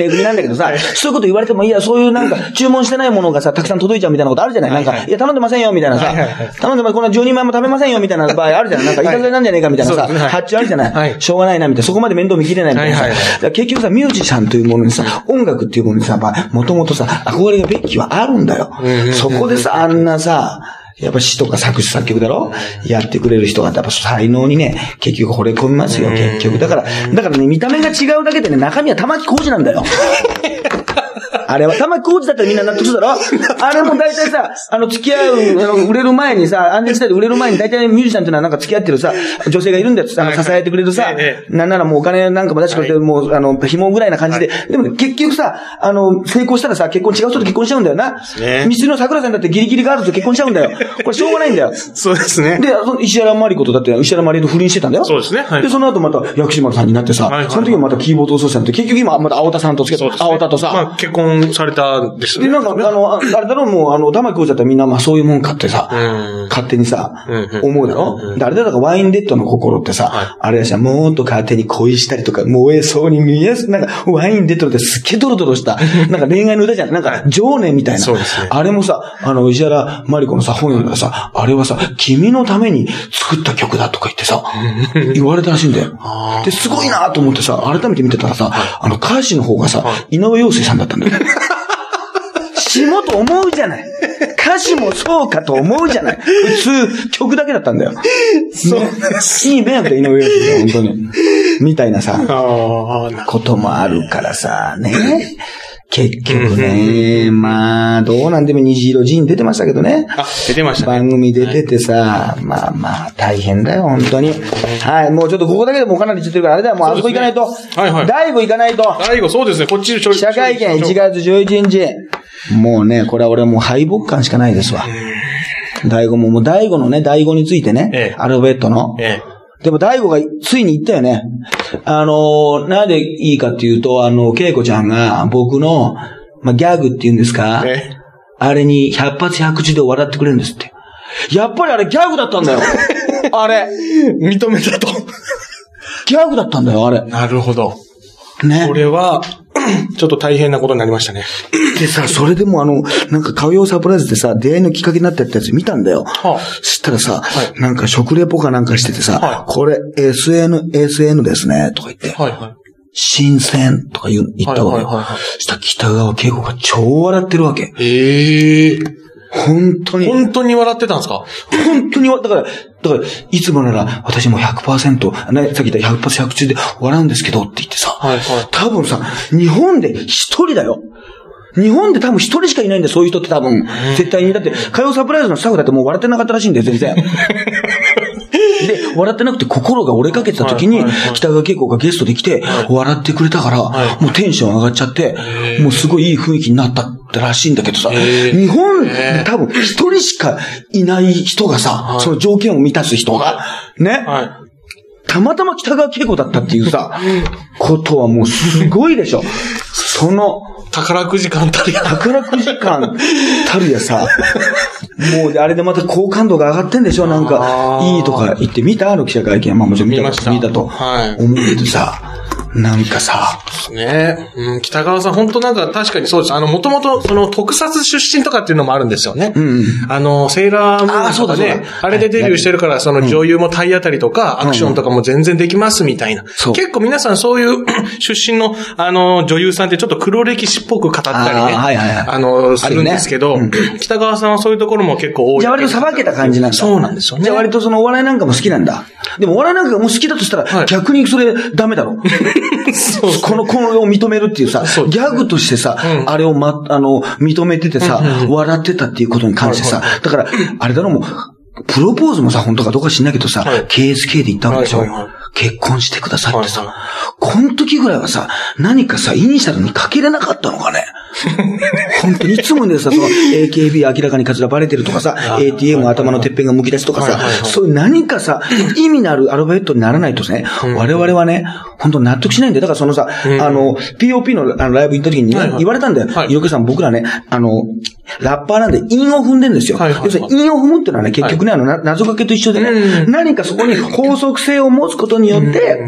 恵みなんだけどさ、そういうこと言われてもいいや、そういうなんか、注文してないものがさ、たくさん届いちゃうみたいなことあるじゃない？なんか、はいや、頼んでませんよ、みたいなさ頼んでまこんな10人前も食べませんよ、みたいな場合あるじゃない？なんか、いたずらなんじゃねえか、みたいなさ、発注あるじゃない、はい。しょうがないな、みたいな。そこまで面倒見きれないみたいなさ。結局さ、ミュージシャンというものにさ、音楽っていうものにさ、もともとさ、憧れがベッキーはあるんだよ。そこでさ、あんなさ、やっぱ詩とか作詞作曲だろ？やってくれる人がやっぱ才能にね、結局惚れ込みますよ、結局。だから、だからね、見た目が違うだけでね、中身は玉木浩二なんだよ。あれは玉木浩二だったらみんな納得するだろ？あれも大体さ、あの、付き合う、あの、売れる前にさ、安全地帯で売れる前に大体ミュージシャンっていうのはなんか付き合ってるさ、女性がいるんだよ。あの、支えてくれるさええ、なんならもうお金なんかも出してくれて、もう、あの、紐ぐらいな感じで。でもね、結局さ、あの、成功したらさ、結婚違う人と結婚しちゃうんだよな。ねミスの桜さんだってギリギリガールズと結婚しちゃうんだよ。これしょうがないんだよ。そうですね。で、その石原まりことだって、石原まりと不倫してたんだよ。そうですねはいで、その後また薬師丸さんになってさ、その時もまたキーボード奏者になって、結局今また青田さんとつけて、青田とさ、まあ結婚婚されたんですよで、ね。なんか、あの、ああれだろ、もう、あの、玉木浩二だったらみんな、まあそういうもんかってさ、うん。勝手にさ、うんうん思うだろ、うんであれだからワインレッドの心ってさ、はいあれやしゃ、もっと勝手に恋したりとか、燃えそうに見えす、なんか、ワインレッドってすっげえドロドロした、なんか恋愛の歌じゃん。なんか、情念みたいな。そうですねあれもさ、あの、石原まり子のさ、本読んだらさ、あれはさ、君のために作った曲だとか言ってさ、言われたらしいんだよ。で、すごいなと思ってさ、改めて見てたらさ、あの、歌詞の方がさ、井上陽水さんだったんだよ。詩もと思うじゃない。歌詞もそうかと思うじゃない。普通、曲だけだったんだよ。そうです。いい迷惑だよ、井上陽水が、本当に。みたいなさ、こともあるからさ、ね。結局ね、まあ、どうなんでも虹色ジーン出てましたけどね。あ、出てましたね。番組出ててさ、まあまあ、大変だよ、本当に。はい、もうちょっとここだけでもうかなり言ってるから、あれだよ、もうあそこ行かないと。ねはいはい第5行かないと。最後、そうですね。こっちちょ記者会見1月11日。もうね、これは俺はもう敗北感しかないですわ。第5も、もう第5のね、第5についてね、ええアルファベットの。えでも第5がついに言ったよね。あのーなんでいいかっていうと、あの、恵子ちゃんが僕の、まあ、ギャグっていうんですか、え。えあれに百発百中で笑ってくれるんですって。やっぱりあれギャグだったんだよ。あれ。え。認めたと。ギャグだったんだよ、あれ。なるほど。ねこ。れは、ちょっと大変なことになりましたね。でさ、それでもあの、なんか顔用サプライズでさ、出会いのきっかけになったやつ見たんだよ。はそしたらさ、はいなんか食レポかなんかしててさ、はいこれ SN、SN ですね、とか言って、はいは新鮮とか言ったわけよ。はいはいはいはいそしたら北川景子が超笑ってるわけ。い。ええ。本当に。本当に笑ってたんですか？本当にわ、だから、だから、いつもなら私も100%、ね、さっき言った100発100中で笑うんですけどって言ってさ、はいはい多分さ、日本で一人だよ。日本で多分一人しかいないんだよ、そういう人って多分。絶対に。だって、火曜サプライズのスタッフだってもう笑ってなかったらしいんだよ、全然。で、笑ってなくて心が折れかけてた時に北川景子がゲストで来て、笑ってくれたから、はいもうテンション上がっちゃって、もうすごいいい雰囲気になったってらしいんだけどさ、日本で多分一人しかいない人がさ、その条件を満たす人が、ね、はたまたま北川景子だったっていうさ、ことはもうすごいでしょ。その、い。宝くじ感たりや。宝くじ感たるやさ、もうであれでまた好感度が上がってんでしょ。なんかいいとか言って見た？あの記者会見。まあもちろん見た。見ました。見たとはい。思うけどさ、なんかさ、ねうん、北川さん、本当なんか確かにそうです。あの、もともと、その、特撮出身とかっていうのもあるんですよね。うんあの、セーラームーンとかねだ、あれでデビューしてるから、その女優も体当たりとか、アクションとかも全然できますみたいな。そう結構皆さんそういう 出身の、あの、女優さんってちょっと黒歴史っぽく語ったりね。あーはいはいはいあの、するんですけどあるよね、北川さんはそういうところも結構多い。じゃあ割とさばけた感じなんだ。そうなんですよね。じゃあ割とそのお笑いなんかも好きなんだ。でもお笑いなんかがもう好きだとしたら、はい逆にそれダメだろ。この、このを認めるっていうさ、ギャグとしてさ、うん。あれをま、あの、認めててさ、笑ってたっていうことに関してさ、だから、あれだろ、もう、プロポーズもさ、本当かどうか知んないけどさ、はい。KSK で言ったわけでしょ、結婚してくださいってさ、この時ぐらいはさ、何かさ、イニシャルにかけれなかったのかね？本当にいつもねさ、その AKB 明らかにカツラバレてるとかさ、ATM 頭のてっぺんが剥き出しとかさそういう何かさ、意味のあるアルファベットにならないとね、我々はね、本当納得しないんだよ。だからそのさ、あの、POP のあのライブ行った時にね言われたんだよ。はい。井上さん僕らね、あの、ラッパーなんで韻を踏んでんですよ。要するに韻を踏むっていうのはね、結局ね、あの、な謎かけと一緒でね、うん。何かそこに法則性を持つことによって、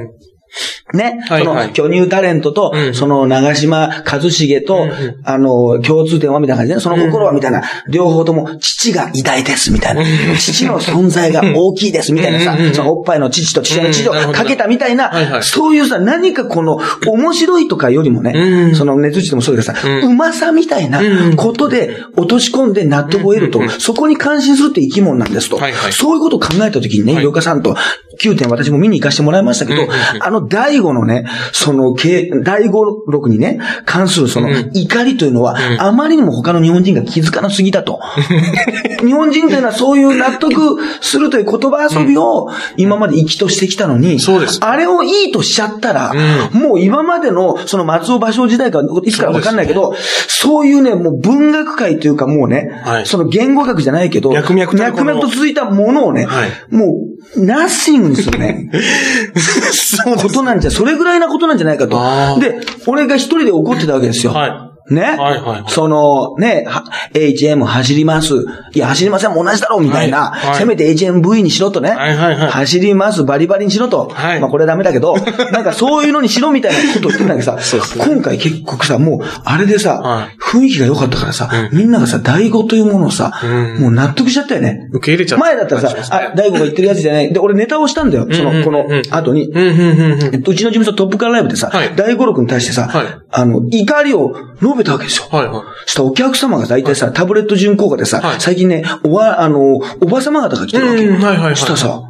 ね、そのはい。はい巨乳タレントと、うんその長島一茂と、んうん。あの、共通点はみたいな感じでね、その心はみたいな、両方とも父が偉大ですみたいな、父の存在が大きいですみたいなさうんうんう、ん。そのおっぱいの父と父親の父をかけたみたいなはいは、いそういうさ、何かこの、面白いとかよりもうね、ん。そのねずちでもそうだけどさ、うん。うまさみたいなうんことで落とし込んで納得を得るとうんうん、そこに感心するって生き物なんですと。はいはい。そういうことを考えたときにね、はい。井岡さんと9点私も見に行かせてもらいましたけどうんうんうん、あの第五のね、その、け第五録にね、関するそのうん。怒りというのは、あまりにも他の日本人が気づかなすぎだと。日本人というのはそういう納得するという言葉遊びを今まで生きとしてきたのに、そうです。あれをいいとしちゃったら、もう今までのその松尾芭蕉時代かいつからわかんないけど、そういうね、もう文学界というかもうね、はい。その言語学じゃないけど、脈々と続いたものをね、はい。もう、ナッシングにする ね。ことなんじゃ、それぐらいなことなんじゃないかと。で、俺が一人で怒ってたわけですよ。はね？はいはいはいその、ね、は HM 走ります。いや、走りません、もう同じだろう、みたいな。はいはいせめて HMV にしろとね。はいはいはい走ります、バリバリにしろと。はいまあこれはダメだけど、なんかそういうのにしろみたいなことを言ってんだけどさ、ね今回結局さ、もう、あれでさ、は雰囲気が良かったからさ、みんながさ、第五というものをさ、うんもう納得しちゃったよね。受け入れちゃった。前だったらさ、あ、大悟が言ってるやつじゃない。で、俺ネタをしたんだよ。その、この後に。うん、うん、うん、うん。えっとうちの事務所トップカーライブでさ、はい大五郎君に対してさ、はいあの、怒りを述べたわけですよ。はい、はい。したらお客様が大体さ、タブレット巡効果でさ、はい最近ね、おわ、あの、おばさま方が来てるわけ。うんはいはいはいしたらさ、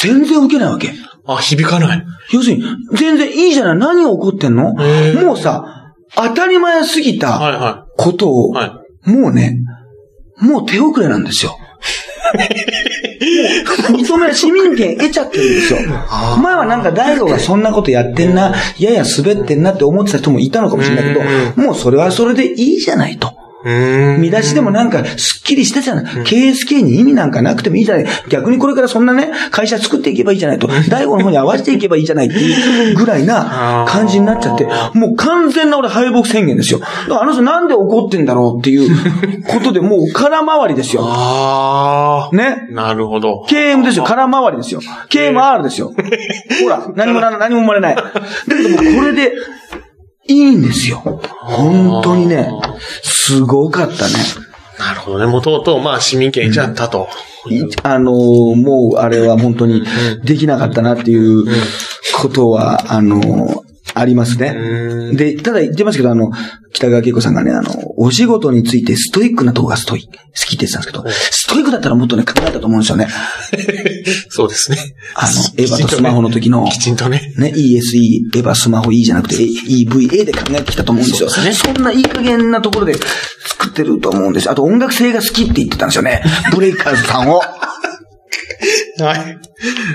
全然受けないわけ。あ、響かない。要するに、全然いいじゃない。何が起こってんの？もうさ、当たり前すぎはい、たはことを、い。はい。もうね、もう手遅れなんですよ。認め、市民権得ちゃってるんですよ。前はなんか大悟がそんなことやってんな、やや滑ってんなって思ってた人もいたのかもしれないけど、もうそれはそれでいいじゃないと。見出しでもなんか、すっきりしたじゃない。KSK に意味なんかなくてもいいじゃない。逆にこれからそんなね、会社作っていけばいいじゃないと。大悟の方に合わせていけばいいじゃないっていうぐらいな 感じになっちゃって、もう完全な俺敗北宣言ですよ。あの人なんで怒ってんだろうっていうことでもう空回りですよ。あー。ね。なるほど。KM ですよ。空回りですよ。KMR ですよ。ほら、何もな、何も生まれない。だけどもうこれで、いいんですよ。本当にね、すごかったね。なるほどね。もともと、まあ、市民権得ちゃったと。いあのーもうあれは本当にできなかったなっていうことは、あのーありますね。で、ただ言ってますけど、あの、北川景子さんがね、あの、お仕事についてストイックなとこがストイ好きって言ってたんですけど、ストイックだったらもっとね、考えたと思うんですよね。そうですね。あの、エヴァとスマホの時の、きちんとね。ね、ESE、エヴァスマホ E じゃなくて EVA で考えてきたと思うんですよ。そんないい加減なところで作ってると思うんですよ。あと音楽性が好きって言ってたんですよね。ブレイカーズさんを。はい。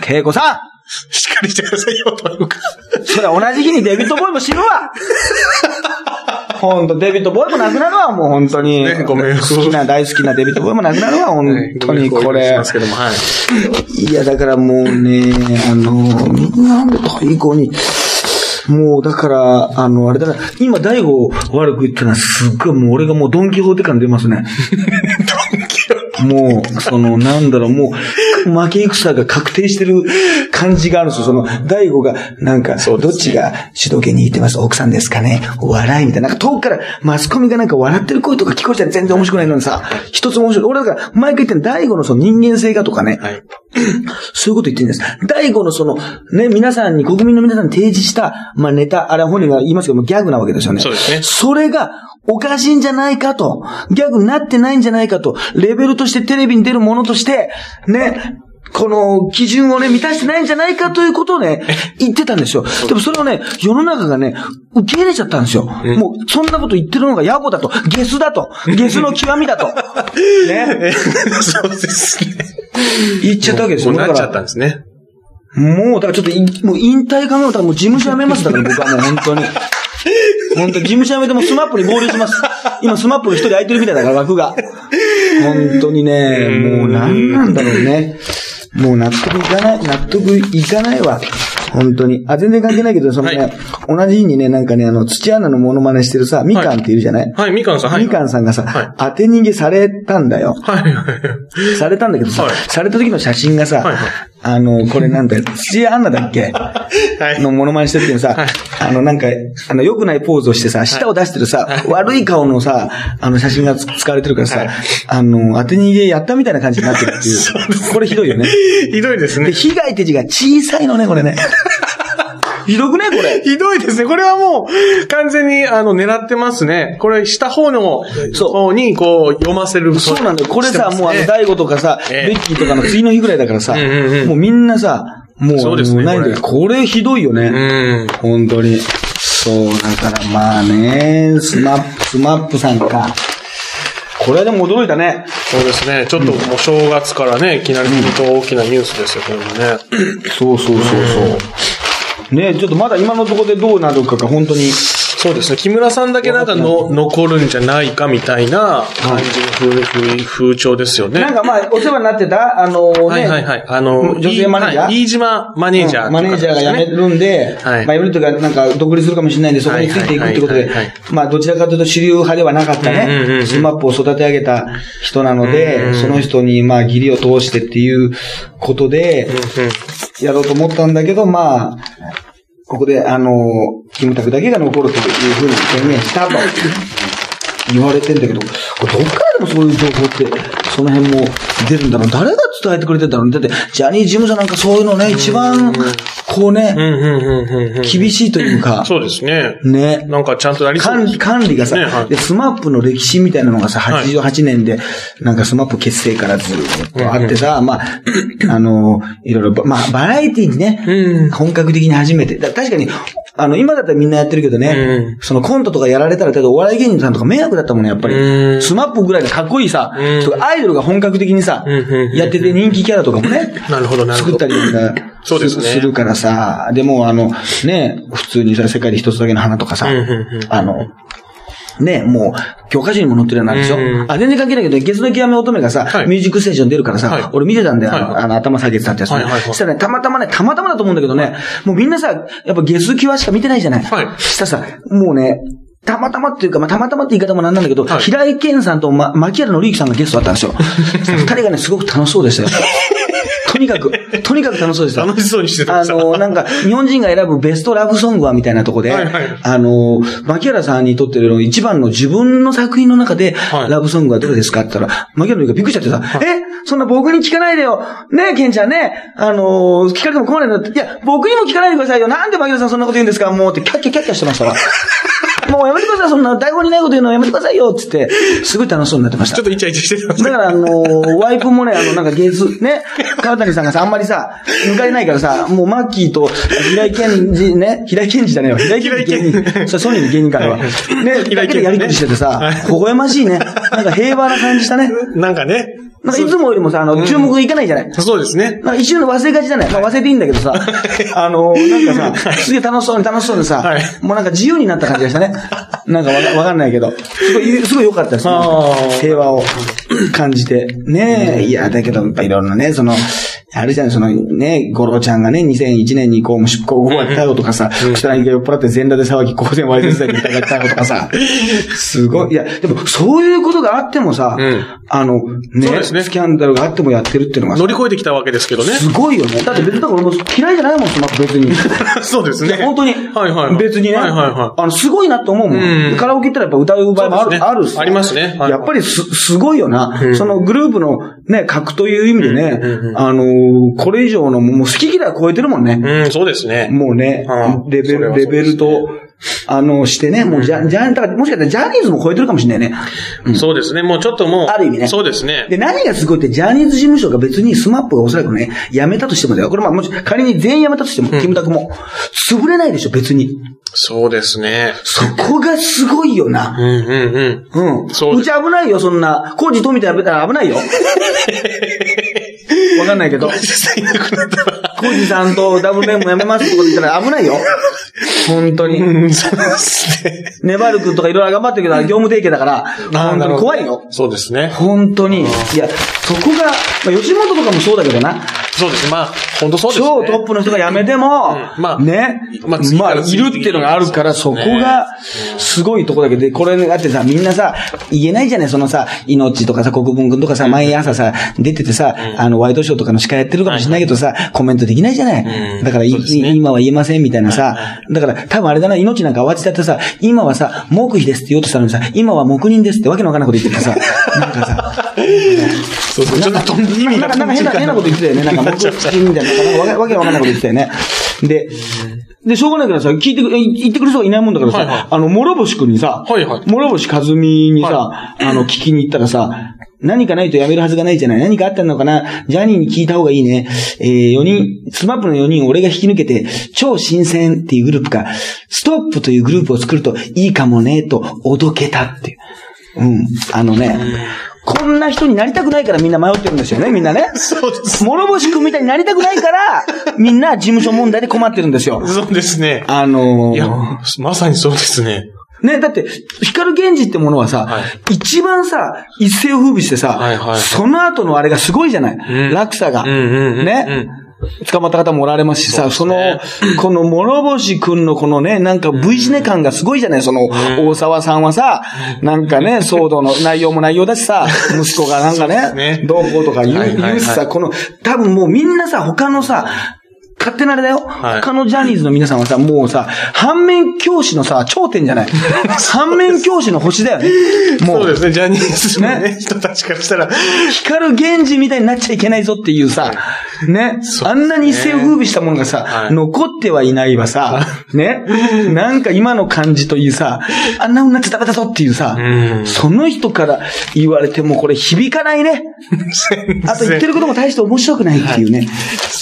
恵子さんしっかりしてくださいよ、というか。それは同じ日にデビッド・ボーイも死ぬわほんと、デビッド・ボーイも亡くなるわ、もう本当に。ねごめん好きな、大好きなデビッド・ボーイも亡くなるわ、本当にこれい。いや、だからもうね、あの、みんなで太鼓に、もう、だから、あの、あれだな、今、大悟を悪く言ったのは、すっごい、もう俺がもうドンキホーテ感出ますね。もう、その、なんだろう、もう、負け戦が確定してる感じがあるんですよ。その、大悟が、なんか、どっちが主導権握ってます？奥さんですかね？笑いみたいな。なんか遠くからマスコミがなんか笑ってる声とか聞こえちゃ全然面白くないのにさ、一つも面白い。俺だから、毎回言ってんの大悟のその人間性がとかね、はい。そういうこと言ってるんです。大悟のその、ね、皆さんに、国民の皆さんに提示した、まあネタ、あれは本人が言いますけども、ギャグなわけですよね。そうですねそれが、おかしいんじゃないかと、ギャグになってないんじゃないかと、レベルとしてテレビに出るものとして、ね、この基準をね、満たしてないんじゃないかということをね、言ってたんですよ。でもそれをね、世の中がね、受け入れちゃったんですよ。もう、そんなこと言ってるのが野暮だと、ゲスだと、ゲスの極みだと。ね？そうですね。言っちゃったわけですよ。もうなっちゃったんですね。もう、だからちょっとい、もう引退考えたらもう事務所辞めますだから、僕はもう本当に。本当事務所辞めてもうスマップに合流します。今スマップが一人空いてるみたいだから、枠が。本当にね、もう何なんだろうね。もう納得いかない、納得いかないわ。本当に。あ、全然関係ないけど、そのね、はい同じ日にね、なんかね、あの、土穴のモノマネしてるさ、みかんっているじゃない、はい、みかんさん、はい。みかんさんがさ、はい当て逃げされたんだよ。はい、はい。されたんだけどさ、はいされた時の写真がさ、はいはいあの、これなんだよ、土屋アンナだっけ？はい。のモノマネしてるっていうのさ、はいあの、なんか、あの、良くないポーズをしてさ、舌を出してるさ、悪い顔のさ、あの、写真がつ使われてるからさ、はいあの、当て逃げやったみたいな感じになってるっていう。これひどいよね。ひどいですで、ね。被害手字が小さいのね、これね。ひどくね、これ。ひどいですね。これはもう、完全に、あの、狙ってますね。これ、下方のそう方に、こう、読ませる。そうなんだよ。これさ、ねもうあの、大悟とかさ、ええベッキーとかの次の日ぐらいだからさ、うんうんうんもうみんなさ、もう、そうですねないんだけど、これひどいよね。うん。本当に。そう、だからまあね、スマップ、スマップさんか。これはでも驚いたね。そうですね。ちょっともう正月からね、いきなり大きなニュースですよ、これもね。そうそうそうそう。ねちょっとまだ今のところでどうなるかが本当に。そうですね。木村さんだけなんかの残るんじゃないかみたいな感じの風風風潮ですよね。なんかまあ、お世話になってた、あのね、はいはいはい。あの、女性マネージャー。はい飯島マネージャー、うんマネージャーが辞めるんで、はい。まあ、辞めるというか、なんか独立するかもしれないんで、そこについていくってことではいはいはいはい、まあ、どちらかというと主流派ではなかったね。スマップを育て上げた人なので、うんその人に、まあ、義理を通してっていうことで、やろうと思ったんだけど、まあ、ここで、あの、キムタクだけが残るというふうに宣言したと言われてんだけど、これどっからでもそういう情報って、その辺も出るんだろう。誰が伝えてくれてんだろう。だって、ジャニー事務所なんかそういうのね、一番、こうね。厳しいというか、そうですね。ね。なんかちゃんとやりそう管理、管理がさ、ねはいで、スマップの歴史みたいなのがさ、はい88年で、なんかスマップ結成からずっとあってさ、まあ、あの、いろいろば、まあ、バラエティにね、うん本格的に初めて。だ確かに、あの、今だったらみんなやってるけどね、うんそのコントとかやられたら、例えばお笑い芸人さんとか迷惑だったもんね、やっぱり。うんスマップぐらいのかっこいいさ、アイドルが本格的にさ、やってて人気キャラとかもね、なるほどなるほど。作ったりなんかそうですねするからさ、でもあの、ね、普通にそれ世界で一つだけの花とかさ、あの、ね、もう、教科書にも載ってるようになるでしょ、うんあ、全然関係ないけど、ゲスの極め乙女がさ、はい。ミュージックステーション出るからさ、はい。俺見てたんだよ、あのはい。あの頭下げてたってやつね。そしたらね、たまたまね、たまたまだと思うんだけどね、もうみんなさ、やっぱゲス極しか見てないじゃない。はい。したらさ、もうね、たまたまっていうか、まあ、たまたまって言い方もなんなんだけど、はい。平井堅さんと、ま、牧原紀之さんがゲストだったんですよ。二人がね、すごく楽しそうでしたよ。とにかく、とにかく楽しそうでした。楽しそうにしてた。あの、なんか、日本人が選ぶベストラブソングはみたいなとこで、はいはい。あの、牧原さんにとっての一番の自分の作品の中で、はい。ラブソングはどれですかって言ったら、牧原のがびっくりしちゃってさ、えそんな僕に聞かないでよ。ねえ、ケンちゃんね、あの、聞かれても困るんだ。って、いや、僕にも聞かないでくださいよ。なんで牧原さんそんなこと言うんですかもうって、キャッキャキャッキャしてましたわ。もうやめてください、そんな台本にないこと言うのやめてくださいよっつって、すごい楽しそうになってましたちょっ。とイチャイチャしてただから、あのーワイプもね、あの、なんかゲーズ、ね、川谷さんがさ、あんまりさ、抜かれないからさ、もうマッキーと平井健二ね、平井健二じゃねえわ、平井健二芸人、それソニーの芸人からは。ね、だけでやりとりしててさ、微笑ましいね。なんか平和な感じしたね。なんかね。なんかいつもよりもさ、あの、注目がいかないじゃない。そうですね。なんか一瞬の忘れがちじゃない？まあ忘れていいんだけどさ、あのーなんかさ、すげえ楽しそうに楽しそうにさ、はい。もうなんか自由になった感じがしたね。なんかわかわかんないけど、すごい、すごい良かったですね。平和を感じて。ねえ、いや、だけど、やっぱいろんなね、その、あるじゃん、そのね、五郎ちゃんがね、2001年にこう、出向後は逮捕とかさ、草薙が酔っ払って全裸で騒ぎ、公然わいせつ罪で逮捕とかさ、すごい、いや、でも、そういうことがあってもさ、うんあの、ねスキャンダルがあってもやってるっていうのがさ乗り越えてきたわけですけどね。すごいよね。だって別に、だから俺も嫌いじゃないもん、スマップ別に。そうですね。本当に。はいはいはい。別にね。はいはいはあの、すごいなと思うもん。うんカラオケ行ったらやっぱ歌う場合もある、あるしありますねはいやっぱりす、すごいよな。うんそのグループのね、格という意味でね、うんこれ以上の、もう好き嫌い超えてるもんね。い。うん、そうですね。もうねう、んレベル、レベルと、あの、してね、もうジャ、ジャン、だからもしかしたらジャニーズも超えてるかもしれないね。うんそうですね。もうちょっともう。ある意味ねそうですね。で、何がすごいって、ジャニーズ事務所が別にスマップがおそらくね、辞めたとしてもだよ。これまあ、もし仮に全員辞めたとしても、キムタクも、潰れないでしょ、別に。そうですね。そこがすごいよな。うんうんうん。うん。そうですち危ないよ、そんな。工事富田やめたら危ないよ。わかんないけど。実際いなくなったら。コージさんとダブルベンもやめますってこと言ったら危ないよ。本当に。うん、そうですね。ネバール君とかいろいろ頑張ってるけど、業務提携だから、本当に怖いよ。そうですね。本当に。いや、そこが、まあ、吉本とかもそうだけどな。そうです。まあ、本当そうですね。超トップの人が辞めても、うん。まあね、まあまあ、いるっていうのがあるから、そこね。が、すごいとこだけど、で、これだってさ、みんなさ、言えないじゃない、そのさ、命とかさ、国分君とかさ、毎朝さ、出ててさ、あの、ワイドショーとかの司会やってるかもしれないけどさ、コメントできないじゃない。うん。だから今は言えませんみたいなさ、だから、多分あれだな、命なんか慌てちゃってさ、今はさ、黙秘ですって言おうとしたのにさ、今は黙認ですってわけのわかんないこと言っててさ、なんかさ、そうそう。ちょっと意味がなんか、変な、変なこと言ってたよね。なんか、僕、みたいな、なんかわけわかんないこと言ってたよね。で、で、しょうがないからさ、聞いてく、え言ってくれる人がいないもんだからさ、はいはいあの、諸星くんにさ、はいはい諸星和美にさ、あの、聞きに行ったらさ、何かないとやめるはずがないじゃない何かあったのかなジャニーに聞いた方がいいね。えー、4人、スマップの4人を俺が引き抜けて、超新鮮っていうグループか、ストップというグループを作るといいかもね、と、おどけたっていう。うん。あのね、こんな人になりたくないからみんな迷ってるんですよね、みんなね。そうです。諸星君みたいになりたくないから、みんな事務所問題で困ってるんですよ。そうですね。あのーいや、まさにそうですね。ね、だって、光源氏ってものはさ、はい一番さ、一世を風靡してさ、はいはいはいその後のあれがすごいじゃない、ん落差が。うんうんうんね。捕まった方もおられますしさ、その、この諸星くんのこのね、なんか V シネ感がすごいじゃないその、大沢さんはさ、なんかね、騒動の内容も内容だしさ、息子がなんかねね、どうこうとか言う,、言うしさ、この、多分もうみんなさ、他のさ、勝手なあれだよ。はい。他のジャニーズの皆さんはさ、もうさ、反面教師のさ、頂点じゃない。反面教師の星だよね。もそうですね、ジャニーズのねね、人たちからしたら、光源氏みたいになっちゃいけないぞっていうさ、ね、あんなに一世を風靡したものがさ、はい。残ってはいないわさ、ね、なんか今の感じというさ、あんな風になっちゃダメだぞっていうさ、うん。その人から言われてもこれ響かないね。あと言ってることも大して面白くないっていうね。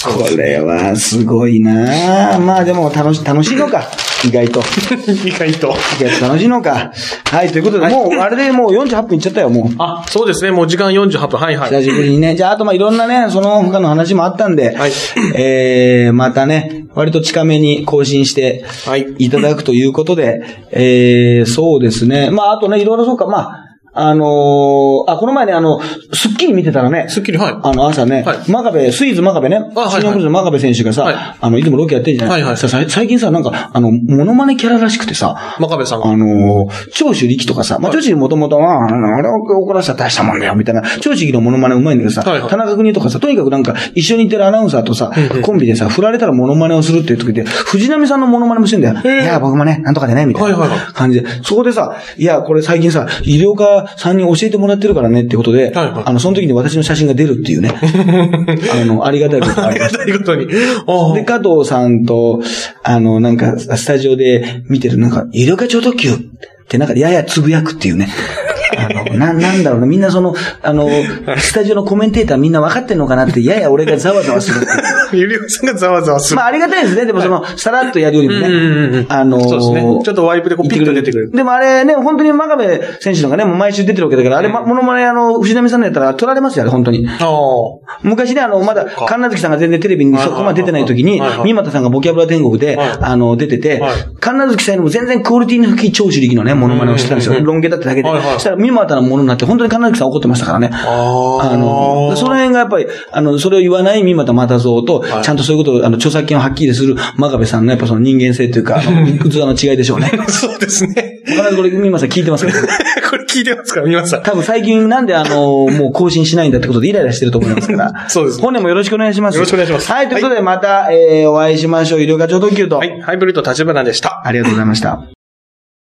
これはすごいなまあでも楽し、楽しいのか。意外と。意外と。意外と楽しいのか。はい、ということで、もう、あれでもう48分いっちゃったよ、もう。あ、そうですね、もう時間48分。はいはい。久しぶりにね。じゃあ、あとまあいろんなね、その他の話もあったんで、はいえー、またね、割と近めに更新してはい。いただくということで、えー、そうですね。まあ、あとね、いろいろそうか、まあ、あのーあ、この前ね、あの、スッキリ見てたらね、スッキリ、はい。あの、朝ね、はい。真壁、スイーズ真壁ね、はいはい。真壁選手がさ、はい。あの、いつもロケやってるじゃない、はいはい。最近さ、なんか、あの、モノマネキャラらしくてさ、真壁さんが。あのー、長州力とかさ、まあ、長州もともとは、あのあれを怒らせたら大したもんだよ、みたいな、長州力のモノマネうまいんだけどさ、はいはい。田中邦とかさ、とにかくなんか、一緒にいてるアナウンサーとさ、コンビでさ、振られたらモノマネをするっていう時で、藤波さんのモノマネもしてんだよ。いや、僕もね、なんとかでね、みたいはいはいはな感じで、そこでさ、いや、これ最近さ、医療科さんに教えてもらってるからねってことで、はいはいあの、その時に私の写真が出るっていうね、あの、ありがたいことがあありがたたいことに。あで、加藤さんと、あの、なんか、スタジオで見てる、なんか、医療課長特急って、なんか、ややつぶやくっていうね。あの、な、なんだろうな、みんなその、あの、スタジオのコメンテーターみんな分かってんのかなって、やや俺がざわざわするっていう。ゆりおさんがざわざわする。まあ、ありがたいですね。でも、その、さらっとやるよりもね。うんうんうんうんあのーそうですね。ちょっとワイプでこうピッと出てくる。でもあれね、本当に真壁選手のがね、もう毎週出てるわけだから、あれ、ま、モノマネあの、藤波さんのやったら取られますよ、あれ、本当に。ああ。昔ね、あの、まだ、か神奈月さんが全然テレビにそこまで出てない時に三股さんがボキャブラ天国で、はいあの、出ててはい、神奈月さんよりも全然クオリティの低い超主力のね、モノマネをしてたんですよ。ロン毛だっただけで。そしたら三股のものになって、本当に神奈月さん怒ってましたからね。ああ。あの、その辺がやっぱり、あの、それを言わない三股又蔵と、はいちゃんとそういうことを、あの、著作権をはっきりする真壁さんのやっぱその人間性というか、あの 器の違いでしょうね。そうですね。必ずこれ、三股さん聞いてますか？ら、これ聞いてますか皆さん。多分最近なんであの、もう更新しないんだってことでイライラしてると思いますから。そうです本年もよろしくお願いします。よろしくお願いしますはい、ということでまた、えー、お会いしましょう。医療課長特急と。はい。ハイブリッド立花でした。ありがとうございました。